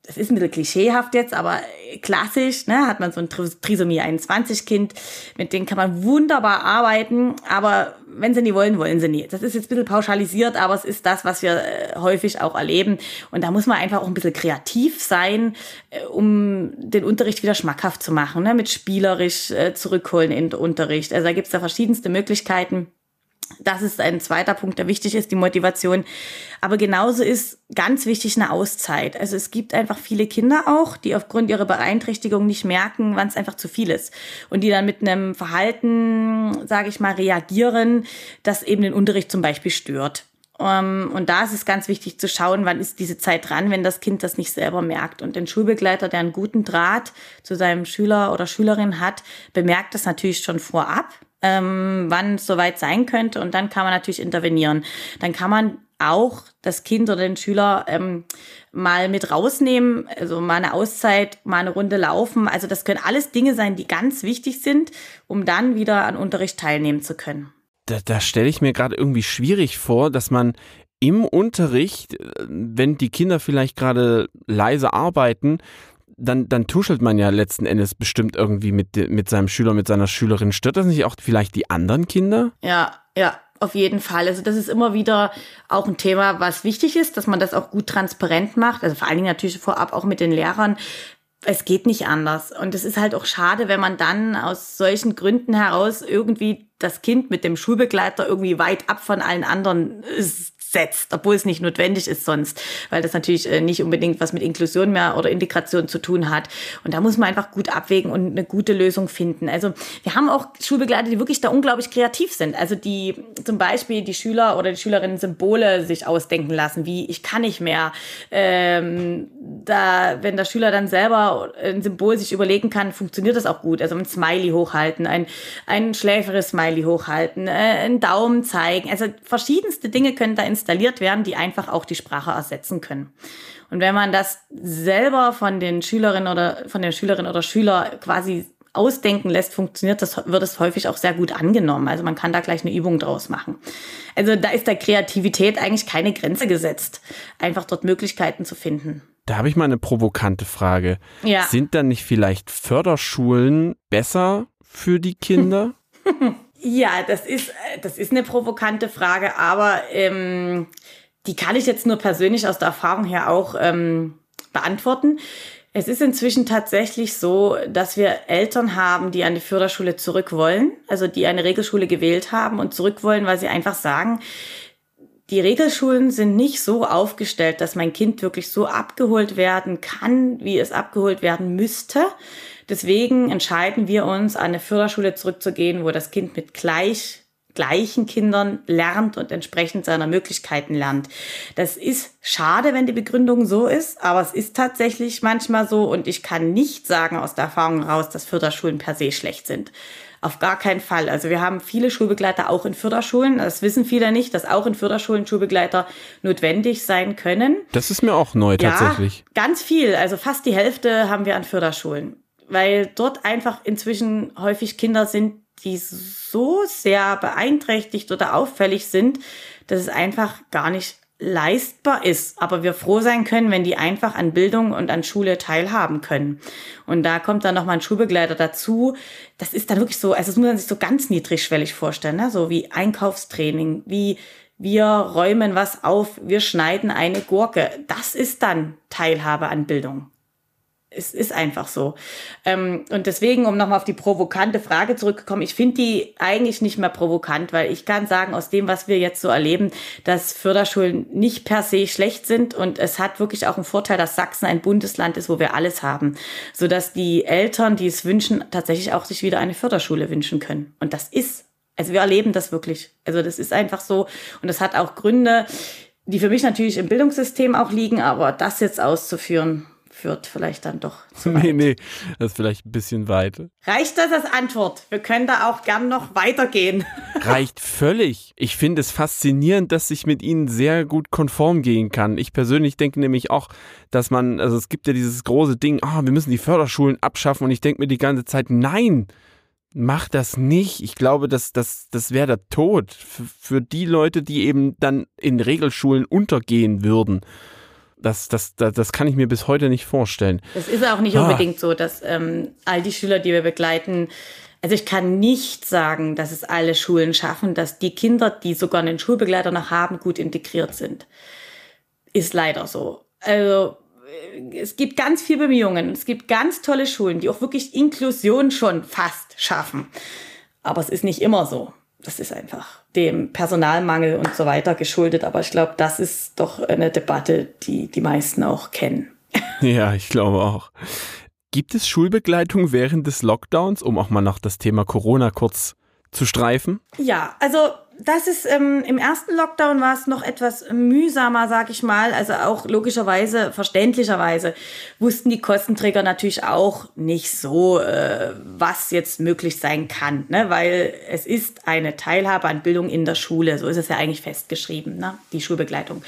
das ist ein bisschen klischeehaft jetzt, aber klassisch, ne, hat man so ein Trisomie 21 Kind, mit denen kann man wunderbar arbeiten, aber wenn sie nie wollen, wollen sie nie. Das ist jetzt ein bisschen pauschalisiert, aber es ist das, was wir äh, häufig auch erleben. Und da muss man einfach auch ein bisschen kreativ sein, äh, um den Unterricht wieder schmackhaft zu machen, ne, mit spielerisch äh, zurückholen in den Unterricht. Also da gibt's da verschiedenste Möglichkeiten. Das ist ein zweiter Punkt, der wichtig ist, die Motivation. Aber genauso ist ganz wichtig eine Auszeit. Also es gibt einfach viele Kinder auch, die aufgrund ihrer Beeinträchtigung nicht merken, wann es einfach zu viel ist. Und die dann mit einem Verhalten, sage ich mal, reagieren, das eben den Unterricht zum Beispiel stört. Ähm, und da ist es ganz wichtig zu schauen, wann ist diese Zeit dran, wenn das Kind das nicht selber merkt. Und den Schulbegleiter, der einen guten Draht zu seinem Schüler oder Schülerin hat, bemerkt das natürlich schon vorab ähm, wann es soweit sein könnte. Und dann kann man natürlich intervenieren. Dann kann man auch das Kind oder den Schüler ähm, mal mit rausnehmen, also mal eine Auszeit, mal eine Runde laufen. Also das können alles Dinge sein, die ganz wichtig sind, um dann wieder an Unterricht teilnehmen zu können. Da, da stelle ich mir gerade irgendwie schwierig vor, dass man im Unterricht, äh, wenn die Kinder vielleicht gerade leise arbeiten, dann, dann tuschelt man ja letzten Endes bestimmt irgendwie mit, mit seinem Schüler, mit seiner Schülerin. Stört das nicht auch vielleicht die anderen Kinder? Ja, ja, auf jeden Fall. Also das ist immer wieder auch ein Thema, was wichtig ist, dass man das auch gut transparent macht. Also vor allen Dingen natürlich vorab auch mit den Lehrern. Es geht nicht anders. Und es ist halt auch schade, wenn man dann aus solchen Gründen heraus irgendwie das Kind mit dem Schulbegleiter irgendwie weit ab von allen anderen setzt, obwohl es nicht notwendig ist sonst, weil das natürlich äh, nicht unbedingt was mit Inklusion mehr oder Integration zu tun hat. Und da muss man einfach gut abwägen und eine gute Lösung finden. Also wir haben auch Schulbegleiter, die wirklich da unglaublich kreativ sind. Also die zum Beispiel die Schüler oder die Schülerinnen Symbole sich ausdenken lassen, wie ich kann nicht mehr. Ähm, da, wenn der Schüler dann selber ein Symbol sich überlegen kann, funktioniert das auch gut. Also ein Smiley hochhalten, ein, ein schläferes Smiley hochhalten, äh, einen Daumen zeigen. Also verschiedenste Dinge können da ins installiert werden, die einfach auch die Sprache ersetzen können. Und wenn man das selber von den Schülerinnen oder von den Schülerinnen oder Schüler quasi ausdenken lässt, funktioniert das, wird es häufig auch sehr gut angenommen. Also man kann da gleich eine Übung draus machen. Also da ist der Kreativität eigentlich keine Grenze gesetzt, einfach dort Möglichkeiten zu finden. Da habe ich mal eine provokante Frage. Ja. Sind dann nicht vielleicht Förderschulen besser für die Kinder? [LAUGHS] Ja, das ist, äh, das ist eine provokante Frage, aber ähm, die kann ich jetzt nur persönlich aus der Erfahrung her auch ähm, beantworten. Es ist inzwischen tatsächlich so, dass wir Eltern haben, die an die Förderschule zurück wollen, also die eine Regelschule gewählt haben und zurück wollen, weil sie einfach sagen, die Regelschulen sind nicht so aufgestellt, dass mein Kind wirklich so abgeholt werden kann, wie es abgeholt werden müsste. Deswegen entscheiden wir uns, an eine Förderschule zurückzugehen, wo das Kind mit gleich gleichen Kindern lernt und entsprechend seiner Möglichkeiten lernt. Das ist schade, wenn die Begründung so ist, aber es ist tatsächlich manchmal so und ich kann nicht sagen aus der Erfahrung heraus, dass Förderschulen per se schlecht sind. Auf gar keinen Fall. Also wir haben viele Schulbegleiter auch in Förderschulen. Das wissen viele nicht, dass auch in Förderschulen Schulbegleiter notwendig sein können. Das ist mir auch neu tatsächlich. Ja, ganz viel. Also fast die Hälfte haben wir an Förderschulen weil dort einfach inzwischen häufig Kinder sind, die so sehr beeinträchtigt oder auffällig sind, dass es einfach gar nicht leistbar ist, aber wir froh sein können, wenn die einfach an Bildung und an Schule teilhaben können. Und da kommt dann nochmal ein Schulbegleiter dazu. Das ist dann wirklich so, also das muss man sich so ganz niedrigschwellig vorstellen, ne? so wie Einkaufstraining, wie wir räumen was auf, wir schneiden eine Gurke. Das ist dann Teilhabe an Bildung es ist einfach so. Ähm, und deswegen, um nochmal auf die provokante Frage zurückzukommen, ich finde die eigentlich nicht mehr provokant, weil ich kann sagen, aus dem, was wir jetzt so erleben, dass Förderschulen nicht per se schlecht sind und es hat wirklich auch einen Vorteil, dass Sachsen ein Bundesland ist, wo wir alles haben, sodass die Eltern, die es wünschen, tatsächlich auch sich wieder eine Förderschule wünschen können. Und das ist, also wir erleben das wirklich. Also das ist einfach so und das hat auch Gründe, die für mich natürlich im Bildungssystem auch liegen, aber das jetzt auszuführen, führt vielleicht dann doch [LAUGHS] zu weit. Nee, nee, das ist vielleicht ein bisschen weit. Reicht das als Antwort? Wir können da auch gern noch weitergehen. [LAUGHS] Reicht völlig. Ich finde es faszinierend, dass ich mit ihnen sehr gut konform gehen kann. Ich persönlich denke nämlich auch, dass man, also es gibt ja dieses große Ding, oh, wir müssen die Förderschulen abschaffen und ich denke mir die ganze Zeit, nein, mach das nicht. Ich glaube, das, das, das wäre der Tod für, für die Leute, die eben dann in Regelschulen untergehen würden. Das, das, das, das kann ich mir bis heute nicht vorstellen. Es ist auch nicht ah. unbedingt so, dass ähm, all die Schüler, die wir begleiten, also ich kann nicht sagen, dass es alle Schulen schaffen, dass die Kinder, die sogar einen Schulbegleiter noch haben, gut integriert sind. Ist leider so. Also äh, es gibt ganz viele Bemühungen. Es gibt ganz tolle Schulen, die auch wirklich Inklusion schon fast schaffen. Aber es ist nicht immer so das ist einfach dem Personalmangel und so weiter geschuldet. Aber ich glaube, das ist doch eine Debatte, die die meisten auch kennen. [LAUGHS] Ja, ich glaube auch. Gibt es Schulbegleitung während des Lockdowns, um auch mal noch das Thema Corona kurz zu streifen? Ja, also das ist ähm, im ersten Lockdown war es noch etwas mühsamer, sag ich mal. Also auch logischerweise, verständlicherweise wussten die Kostenträger natürlich auch nicht so, äh, was jetzt möglich sein kann, ne? weil es ist eine Teilhabe an Bildung in der Schule. So ist es ja eigentlich festgeschrieben, ne? die Schulbegleitung.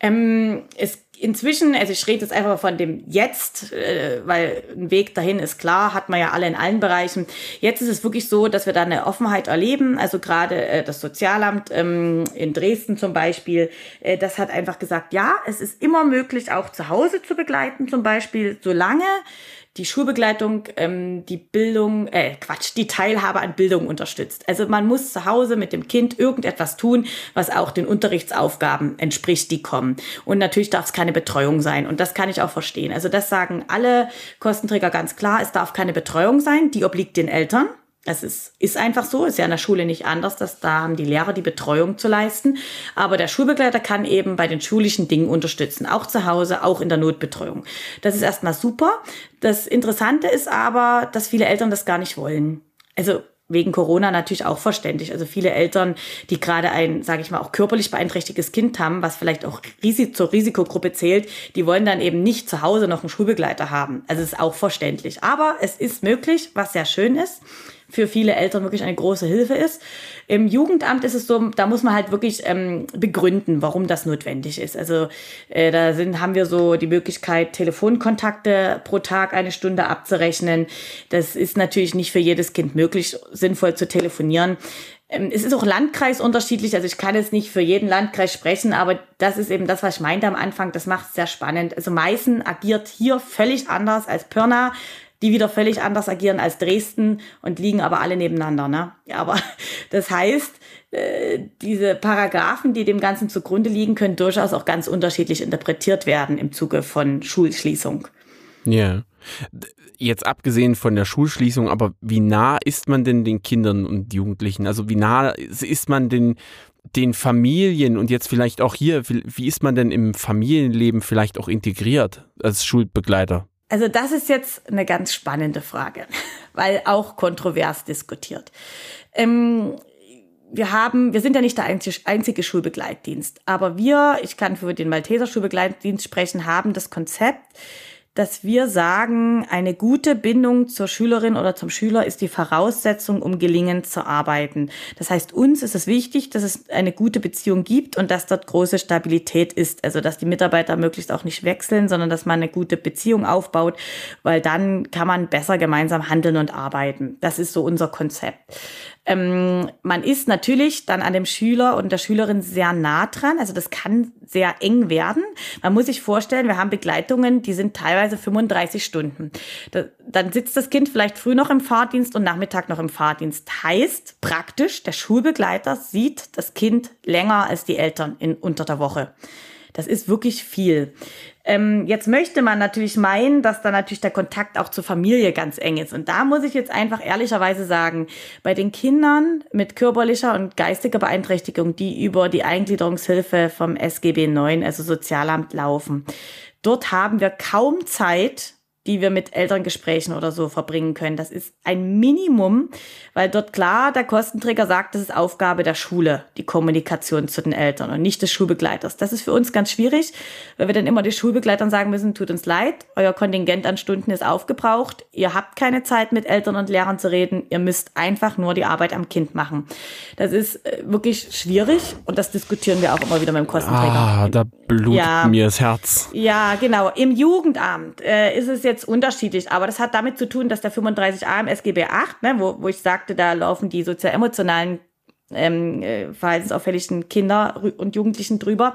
Ähm, es inzwischen, also ich rede jetzt einfach von dem Jetzt, äh, weil ein Weg dahin ist klar, hat man ja alle in allen Bereichen. Jetzt ist es wirklich so, dass wir da eine Offenheit erleben. Also gerade äh, das Sozialamt ähm, in Dresden zum Beispiel, äh, das hat einfach gesagt, ja, es ist immer möglich, auch zu Hause zu begleiten, zum Beispiel, solange die Schulbegleitung ähm, die Bildung, äh, Quatsch, die Teilhabe an Bildung unterstützt. Also man muss zu Hause mit dem Kind irgendetwas tun, was auch den Unterrichtsaufgaben entspricht, die kommen. Und natürlich darf es keine Betreuung sein. Und das kann ich auch verstehen. Also das sagen alle Kostenträger ganz klar. Es darf keine Betreuung sein. Die obliegt den Eltern. Es ist, ist einfach so, ist ja in der Schule nicht anders, dass da haben die Lehrer die Betreuung zu leisten. Aber der Schulbegleiter kann eben bei den schulischen Dingen unterstützen, auch zu Hause, auch in der Notbetreuung. Das ist erstmal super. Das Interessante ist aber, dass viele Eltern das gar nicht wollen. Also wegen Corona natürlich auch verständlich. Also viele Eltern, die gerade ein, sage ich mal, auch körperlich beeinträchtigtes Kind haben, was vielleicht auch Risi zur Risikogruppe zählt, die wollen dann eben nicht zu Hause noch einen Schulbegleiter haben. Also ist auch verständlich. Aber es ist möglich, was sehr schön ist für viele Eltern wirklich eine große Hilfe ist. Im Jugendamt ist es so, da muss man halt wirklich ähm, begründen, warum das notwendig ist. Also äh, da sind, haben wir so die Möglichkeit, Telefonkontakte pro Tag eine Stunde abzurechnen. Das ist natürlich nicht für jedes Kind möglich, sinnvoll zu telefonieren. Ähm, es ist auch landkreisunterschiedlich, also ich kann jetzt nicht für jeden Landkreis sprechen, aber das ist eben das, was ich meinte am Anfang, das macht es sehr spannend. Also Meißen agiert hier völlig anders als Pirna die wieder völlig anders agieren als Dresden und liegen aber alle nebeneinander. Ne? Aber [LAUGHS] das heißt, äh, diese Paragraphen, die dem Ganzen zugrunde liegen, können durchaus auch ganz unterschiedlich interpretiert werden im Zuge von Schulschließung. Ja. Jetzt abgesehen von der Schulschließung, aber wie nah ist man denn den Kindern und Jugendlichen? Also wie nah ist man den, den Familien und jetzt vielleicht auch hier, wie ist man denn im Familienleben vielleicht auch integriert als Schulbegleiter? Also das ist jetzt eine ganz spannende Frage, [LAUGHS] weil auch kontrovers diskutiert. Ähm, wir haben, wir sind ja nicht der einzige, einzige Schulbegleitdienst, aber wir, ich kann für den Malteser Schulbegleitdienst sprechen, haben das Konzept, dass wir sagen, eine gute Bindung zur Schülerin oder zum Schüler ist die Voraussetzung, um gelingend zu arbeiten. Das heißt, uns ist es wichtig, dass es eine gute Beziehung gibt und dass dort große Stabilität ist. Also, dass die Mitarbeiter möglichst auch nicht wechseln, sondern dass man eine gute Beziehung aufbaut, weil dann kann man besser gemeinsam handeln und arbeiten. Das ist so unser Konzept. Ähm, man ist natürlich dann an dem Schüler und der Schülerin sehr nah dran. Also das kann sehr eng werden. Man muss sich vorstellen, wir haben Begleitungen, die sind teilweise 35 Stunden. Da, dann sitzt das Kind vielleicht früh noch im Fahrdienst und Nachmittag noch im Fahrdienst. Heißt praktisch, der Schulbegleiter sieht das Kind länger als die Eltern in, unter der Woche. Das ist wirklich viel. Ähm, jetzt möchte man natürlich meinen, dass da natürlich der Kontakt auch zur Familie ganz eng ist. Und da muss ich jetzt einfach ehrlicherweise sagen, bei den Kindern mit körperlicher und geistiger Beeinträchtigung, die über die Eingliederungshilfe vom SGB 9, also Sozialamt, laufen, dort haben wir kaum Zeit, die wir mit Elterngesprächen oder so verbringen können. Das ist ein Minimum, weil dort klar der Kostenträger sagt, das ist Aufgabe der Schule, die Kommunikation zu den Eltern und nicht des Schulbegleiters. Das ist für uns ganz schwierig, weil wir dann immer den Schulbegleitern sagen müssen, tut uns leid, euer Kontingent an Stunden ist aufgebraucht, ihr habt keine Zeit mit Eltern und Lehrern zu reden, ihr müsst einfach nur die Arbeit am Kind machen. Das ist äh, wirklich schwierig und das diskutieren wir auch immer wieder mit dem Kostenträger. Ah, da blutet ja, mir das Herz. Ja, genau. Im Jugendamt äh, ist es jetzt unterschiedlich, aber das hat damit zu tun, dass der 35a im SGB 8, ne, wo, wo ich sagte, da laufen die sozial-emotionalen ähm, äh, verhaltensauffälligen Kinder und Jugendlichen drüber.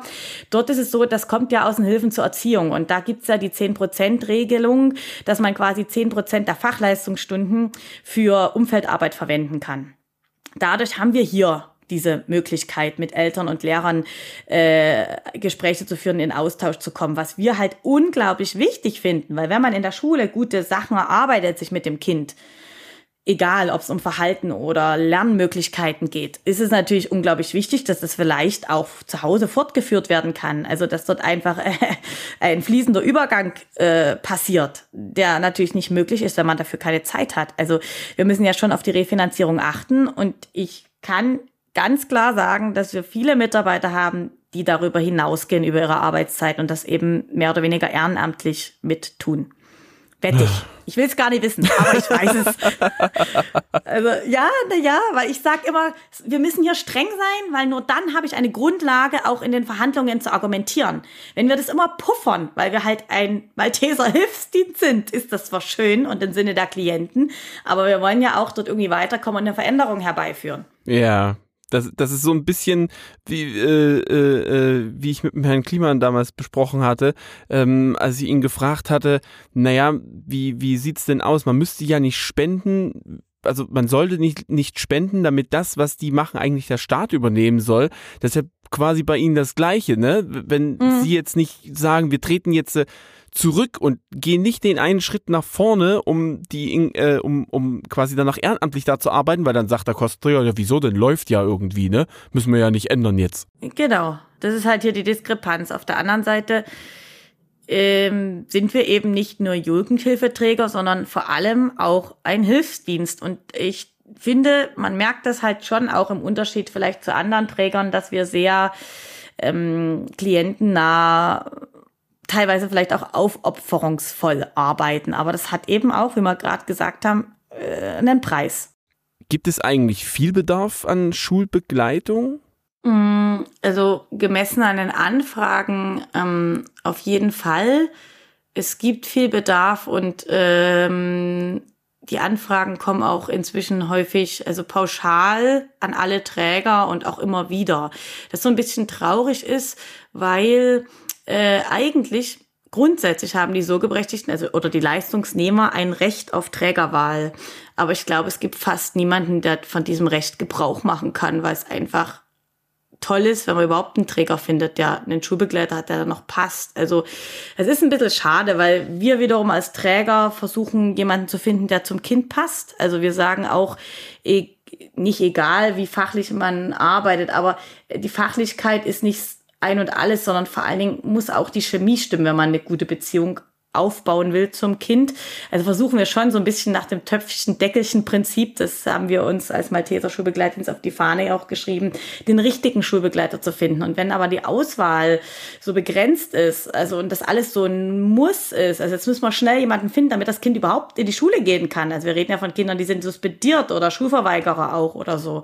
Dort ist es so, das kommt ja aus den Hilfen zur Erziehung und da gibt's ja die 10%-Regelung, dass man quasi 10% der Fachleistungsstunden für Umfeldarbeit verwenden kann. Dadurch haben wir hier diese Möglichkeit, mit Eltern und Lehrern äh, Gespräche zu führen, in Austausch zu kommen, was wir halt unglaublich wichtig finden, weil wenn man in der Schule gute Sachen erarbeitet, sich mit dem Kind, egal ob es um Verhalten oder Lernmöglichkeiten geht, ist es natürlich unglaublich wichtig, dass das vielleicht auch zu Hause fortgeführt werden kann. Also dass dort einfach äh, [LAUGHS] ein fließender Übergang äh, passiert, der natürlich nicht möglich ist, wenn man dafür keine Zeit hat. Also wir müssen ja schon auf die Refinanzierung achten und ich kann ganz klar sagen, dass wir viele Mitarbeiter haben, die darüber hinausgehen über ihre Arbeitszeit und das eben mehr oder weniger ehrenamtlich mit tun. Wette ich. Ich will es gar nicht wissen, aber ich weiß es. [LAUGHS] Also ja, na ja, weil ich sag immer, wir müssen hier streng sein, weil nur dann habe ich eine Grundlage, auch in den Verhandlungen zu argumentieren. Wenn wir das immer puffern, weil wir halt ein Malteser Hilfsdienst sind, ist das zwar schön und im Sinne der Klienten, aber wir wollen ja auch dort irgendwie weiterkommen und eine Veränderung herbeiführen. Ja, das, das ist so ein bisschen wie, äh, äh, wie ich mit dem Herrn Kliman damals besprochen hatte, ähm, als ich ihn gefragt hatte, naja, wie, wie sieht's denn aus? Man müsste ja nicht spenden, also man sollte nicht, nicht spenden, damit das, was die machen, eigentlich der Staat übernehmen soll. Das ist ja quasi bei ihnen das Gleiche, ne? Wenn mhm. sie jetzt nicht sagen, wir treten jetzt äh, zurück und gehen nicht den einen Schritt nach vorne, um die, äh, um, um quasi danach ehrenamtlich da zu arbeiten, weil dann sagt der Kostenträger, ja, wieso denn läuft ja irgendwie, ne? Müssen wir ja nicht ändern jetzt. Genau. Das ist halt hier die Diskrepanz. Auf der anderen Seite ähm, sind wir eben nicht nur Jugendhilfeträger, sondern vor allem auch ein Hilfsdienst. Und ich finde, man merkt das halt schon auch im Unterschied vielleicht zu anderen Trägern, dass wir sehr ähm, klientennah teilweise vielleicht auch aufopferungsvoll arbeiten. Aber das hat eben auch, wie wir gerade gesagt haben, äh, einen Preis. Gibt es eigentlich viel Bedarf an Schulbegleitung? Mm, also gemessen an den Anfragen ähm, auf jeden Fall. Es gibt viel Bedarf und ähm, die Anfragen kommen auch inzwischen häufig, also pauschal an alle Träger und auch immer wieder. Das so ein bisschen traurig ist, weil äh, eigentlich grundsätzlich haben die so Geberechtigten, also oder die Leistungsnehmer ein Recht auf Trägerwahl. Aber ich glaube, es gibt fast niemanden, der von diesem Recht Gebrauch machen kann, weil es einfach toll ist, wenn man überhaupt einen Träger findet, der einen Schulbegleiter hat, der da noch passt. Also es ist ein bisschen schade, weil wir wiederum als Träger versuchen, jemanden zu finden, der zum Kind passt. Also wir sagen auch, e, nicht egal, wie fachlich man arbeitet, aber die Fachlichkeit ist nicht ein und alles, sondern vor allen Dingen muss auch die Chemie stimmen, wenn man eine gute Beziehung aufbauen will zum Kind. Also versuchen wir schon so ein bisschen nach dem Töpfchen-Deckelchen-Prinzip, das haben wir uns als Malteser Schulbegleitdienst auf die Fahne auch geschrieben, den richtigen Schulbegleiter zu finden. Und wenn aber die Auswahl so begrenzt ist, also und das alles so ein Muss ist, also jetzt müssen wir schnell jemanden finden, damit das Kind überhaupt in die Schule gehen kann. Also wir reden ja von Kindern, die sind suspendiert oder Schulverweigerer auch oder so.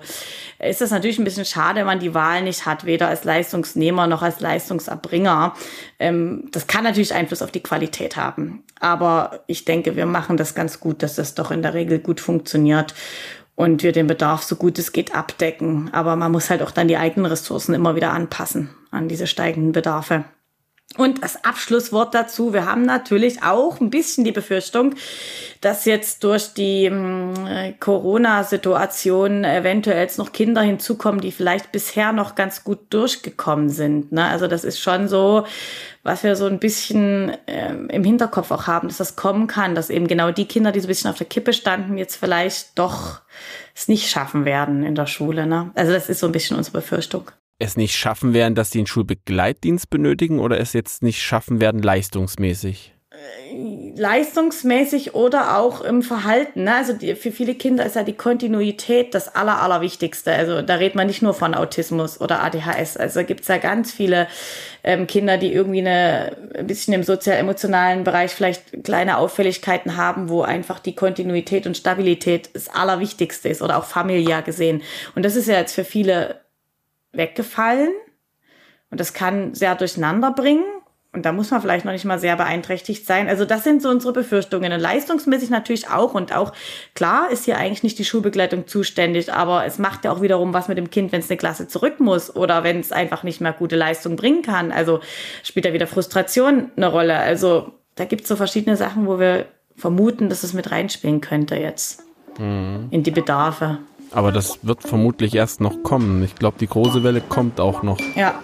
Ist das natürlich ein bisschen schade, wenn man die Wahl nicht hat, weder als Leistungsnehmer noch als Leistungserbringer. Ähm, das kann natürlich Einfluss auf die Qualität haben haben. Aber ich denke, wir machen das ganz gut, dass das doch in der Regel gut funktioniert. und wir den Bedarf so gut es geht abdecken. Aber man muss halt auch dann die eigenen Ressourcen immer wieder anpassen an diese steigenden Bedarfe. Und das Abschlusswort dazu, wir haben natürlich auch ein bisschen die Befürchtung, dass jetzt durch die äh, Corona-Situation eventuell jetzt noch Kinder hinzukommen, die vielleicht bisher noch ganz gut durchgekommen sind. Ne? Also das ist schon so, was wir so ein bisschen ähm, im Hinterkopf auch haben, dass das kommen kann, dass eben genau die Kinder, die so ein bisschen auf der Kippe standen, jetzt vielleicht doch es nicht schaffen werden in der Schule. Ne? Also das ist so ein bisschen unsere Befürchtung es nicht schaffen werden, dass die einen Schulbegleitdienst benötigen oder es jetzt nicht schaffen werden leistungsmäßig? Leistungsmäßig oder auch im Verhalten. Ne? Also die, für viele Kinder ist ja die Kontinuität das Aller, Allerwichtigste. Also da redet man nicht nur von Autismus oder ADHS. Also gibt es ja ganz viele ähm, Kinder, die irgendwie eine, ein bisschen im sozial-emotionalen Bereich vielleicht kleine Auffälligkeiten haben, wo einfach die Kontinuität und Stabilität das Allerwichtigste ist oder auch familiär gesehen. Und das ist ja jetzt für viele weggefallen. Und das kann sehr durcheinander bringen. Und da muss man vielleicht noch nicht mal sehr beeinträchtigt sein. Also das sind so unsere Befürchtungen. Und leistungsmäßig natürlich auch. Und auch klar ist hier eigentlich nicht die Schulbegleitung zuständig, aber es macht ja auch wiederum was mit dem Kind, wenn es eine Klasse zurück muss oder wenn es einfach nicht mehr gute Leistung bringen kann. Also spielt da wieder Frustration eine Rolle. Also da gibt es so verschiedene Sachen, wo wir vermuten, dass es mit reinspielen könnte jetzt mhm. in die Bedarfe. Aber das wird vermutlich erst noch kommen. Ich glaube, die große Welle kommt auch noch. Ja.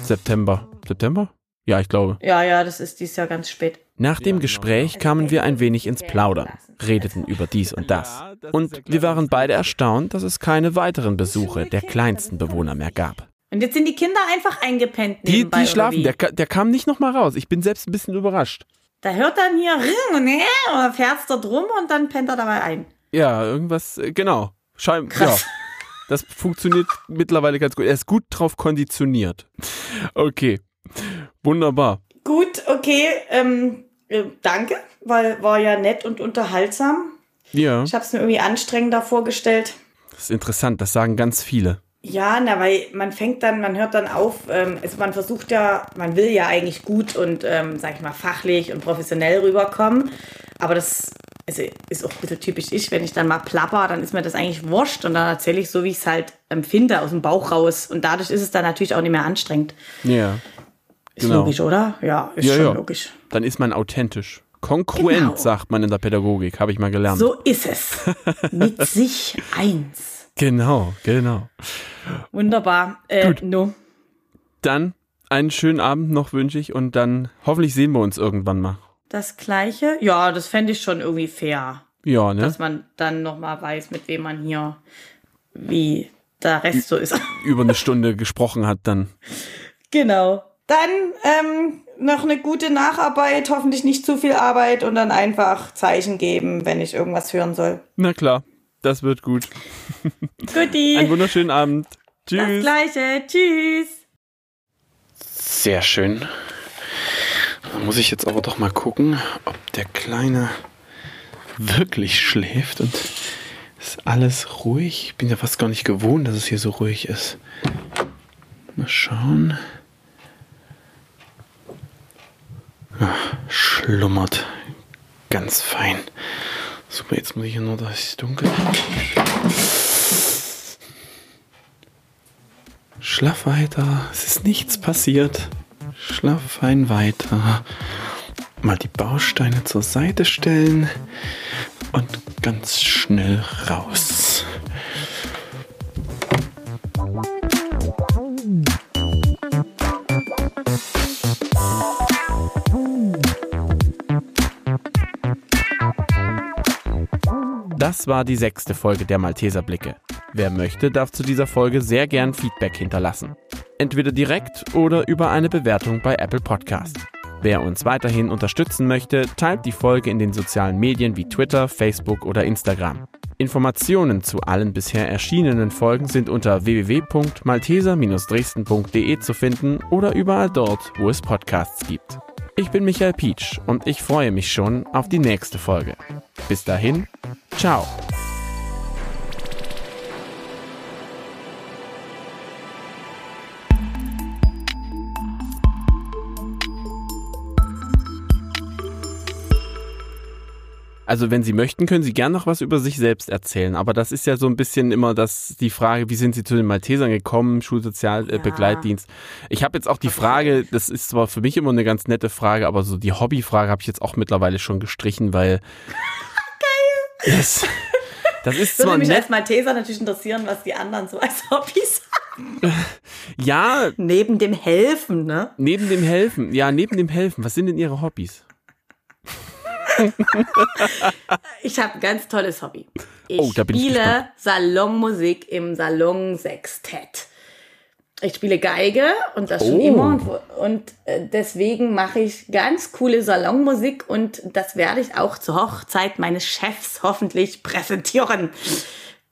September. September? Ja, ich glaube. Ja, ja, das ist dies Jahr ganz spät. Nach dem Gespräch kamen wir ein wenig ins Plaudern, redeten über dies und das. Und wir waren beide erstaunt, dass es keine weiteren Besuche der kleinsten Bewohner mehr gab. Und jetzt sind die Kinder einfach eingepennt. Die, die schlafen, der, der kam nicht nochmal raus. Ich bin selbst ein bisschen überrascht. Da hört dann hier Ring und oder fährt da drum und dann pennt er dabei ein. Ja, irgendwas, äh, genau. Schein, Ja. [LAUGHS] Das funktioniert mittlerweile ganz gut. Er ist gut drauf konditioniert. Okay. Wunderbar. Gut, okay. Ähm, äh, danke, weil war ja nett und unterhaltsam. Ja. Ich habe es mir irgendwie anstrengender vorgestellt. Das ist interessant, das sagen ganz viele. Ja, na, weil man fängt dann, man hört dann auf, ähm, also man versucht ja, man will ja eigentlich gut und, ähm, sag ich mal, fachlich und professionell rüberkommen. Aber das also ist auch ein bisschen typisch ich, wenn ich dann mal plapper, dann ist mir das eigentlich wurscht und dann erzähle ich so, wie ich es halt empfinde, aus dem Bauch raus. Und dadurch ist es dann natürlich auch nicht mehr anstrengend. Ja. Ist genau. logisch, oder? Ja, ist ja, schon ja. logisch. Dann ist man authentisch. Kongruent, genau. sagt man in der Pädagogik, habe ich mal gelernt. So ist es. Mit [LAUGHS] sich eins. Genau, genau. Wunderbar. Äh, Gut. No. Dann einen schönen Abend noch wünsche ich und dann hoffentlich sehen wir uns irgendwann mal. Das gleiche? Ja, das fände ich schon irgendwie fair. Ja, ne? Dass man dann nochmal weiß, mit wem man hier, wie der Rest so ist. [LAUGHS] Über eine Stunde gesprochen hat dann. Genau. Dann ähm, noch eine gute Nacharbeit, hoffentlich nicht zu viel Arbeit und dann einfach Zeichen geben, wenn ich irgendwas hören soll. Na klar, das wird gut. [LAUGHS] Guti. Einen wunderschönen Abend. Tschüss. Das gleiche. Tschüss. Sehr schön. Da muss ich jetzt aber doch mal gucken, ob der Kleine wirklich schläft und ist alles ruhig. Ich bin ja fast gar nicht gewohnt, dass es hier so ruhig ist. Mal schauen. Schlummert. Ganz fein. Super, jetzt muss ich hier nur, dass es dunkel Schlaf weiter. Es ist nichts passiert. Schlaf fein weiter. Mal die Bausteine zur Seite stellen und ganz schnell raus. Das war die sechste Folge der Malteser Blicke. Wer möchte, darf zu dieser Folge sehr gern Feedback hinterlassen. Entweder direkt oder über eine Bewertung bei Apple Podcast. Wer uns weiterhin unterstützen möchte, teilt die Folge in den sozialen Medien wie Twitter, Facebook oder Instagram. Informationen zu allen bisher erschienenen Folgen sind unter www.malteser-dresden.de zu finden oder überall dort, wo es Podcasts gibt. Ich bin Michael Pietsch und ich freue mich schon auf die nächste Folge. Bis dahin, ciao. Also wenn Sie möchten, können Sie gern noch was über sich selbst erzählen. Aber das ist ja so ein bisschen immer das, die Frage, wie sind Sie zu den Maltesern gekommen, Schulsozialbegleitdienst. Ja. Ich habe jetzt auch die. Frage, das ist zwar für mich immer eine ganz nette Frage, aber so die Hobbyfrage habe ich jetzt auch mittlerweile schon gestrichen, weil... [LAUGHS] Geil! Das, das ist Würde zwar mich nett, als Malteser natürlich interessieren, was die anderen so als Hobbys haben. Ja. Neben dem Helfen, ne? Neben dem Helfen. Ja, neben dem Helfen. Was sind denn Ihre Hobbys? [LAUGHS] ich habe ein ganz tolles Hobby. Ich Oh, ich spiele gespannt. Salonmusik im Salon Sextett. Ich spiele Geige und das schon Oh. immer und, und äh, deswegen mache ich ganz coole Salonmusik und das werde ich auch zur Hochzeit meines Chefs hoffentlich präsentieren.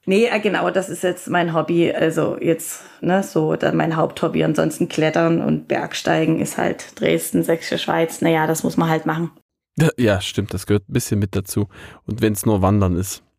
Nee, äh, genau, das ist jetzt mein Hobby. Also jetzt, ne, so dann mein Haupthobby. Ansonsten Klettern und Bergsteigen ist halt Dresden, Sächsische Schweiz. Naja, das muss man halt machen. Ja, stimmt, das gehört ein bisschen mit dazu. Und wenn es nur Wandern ist.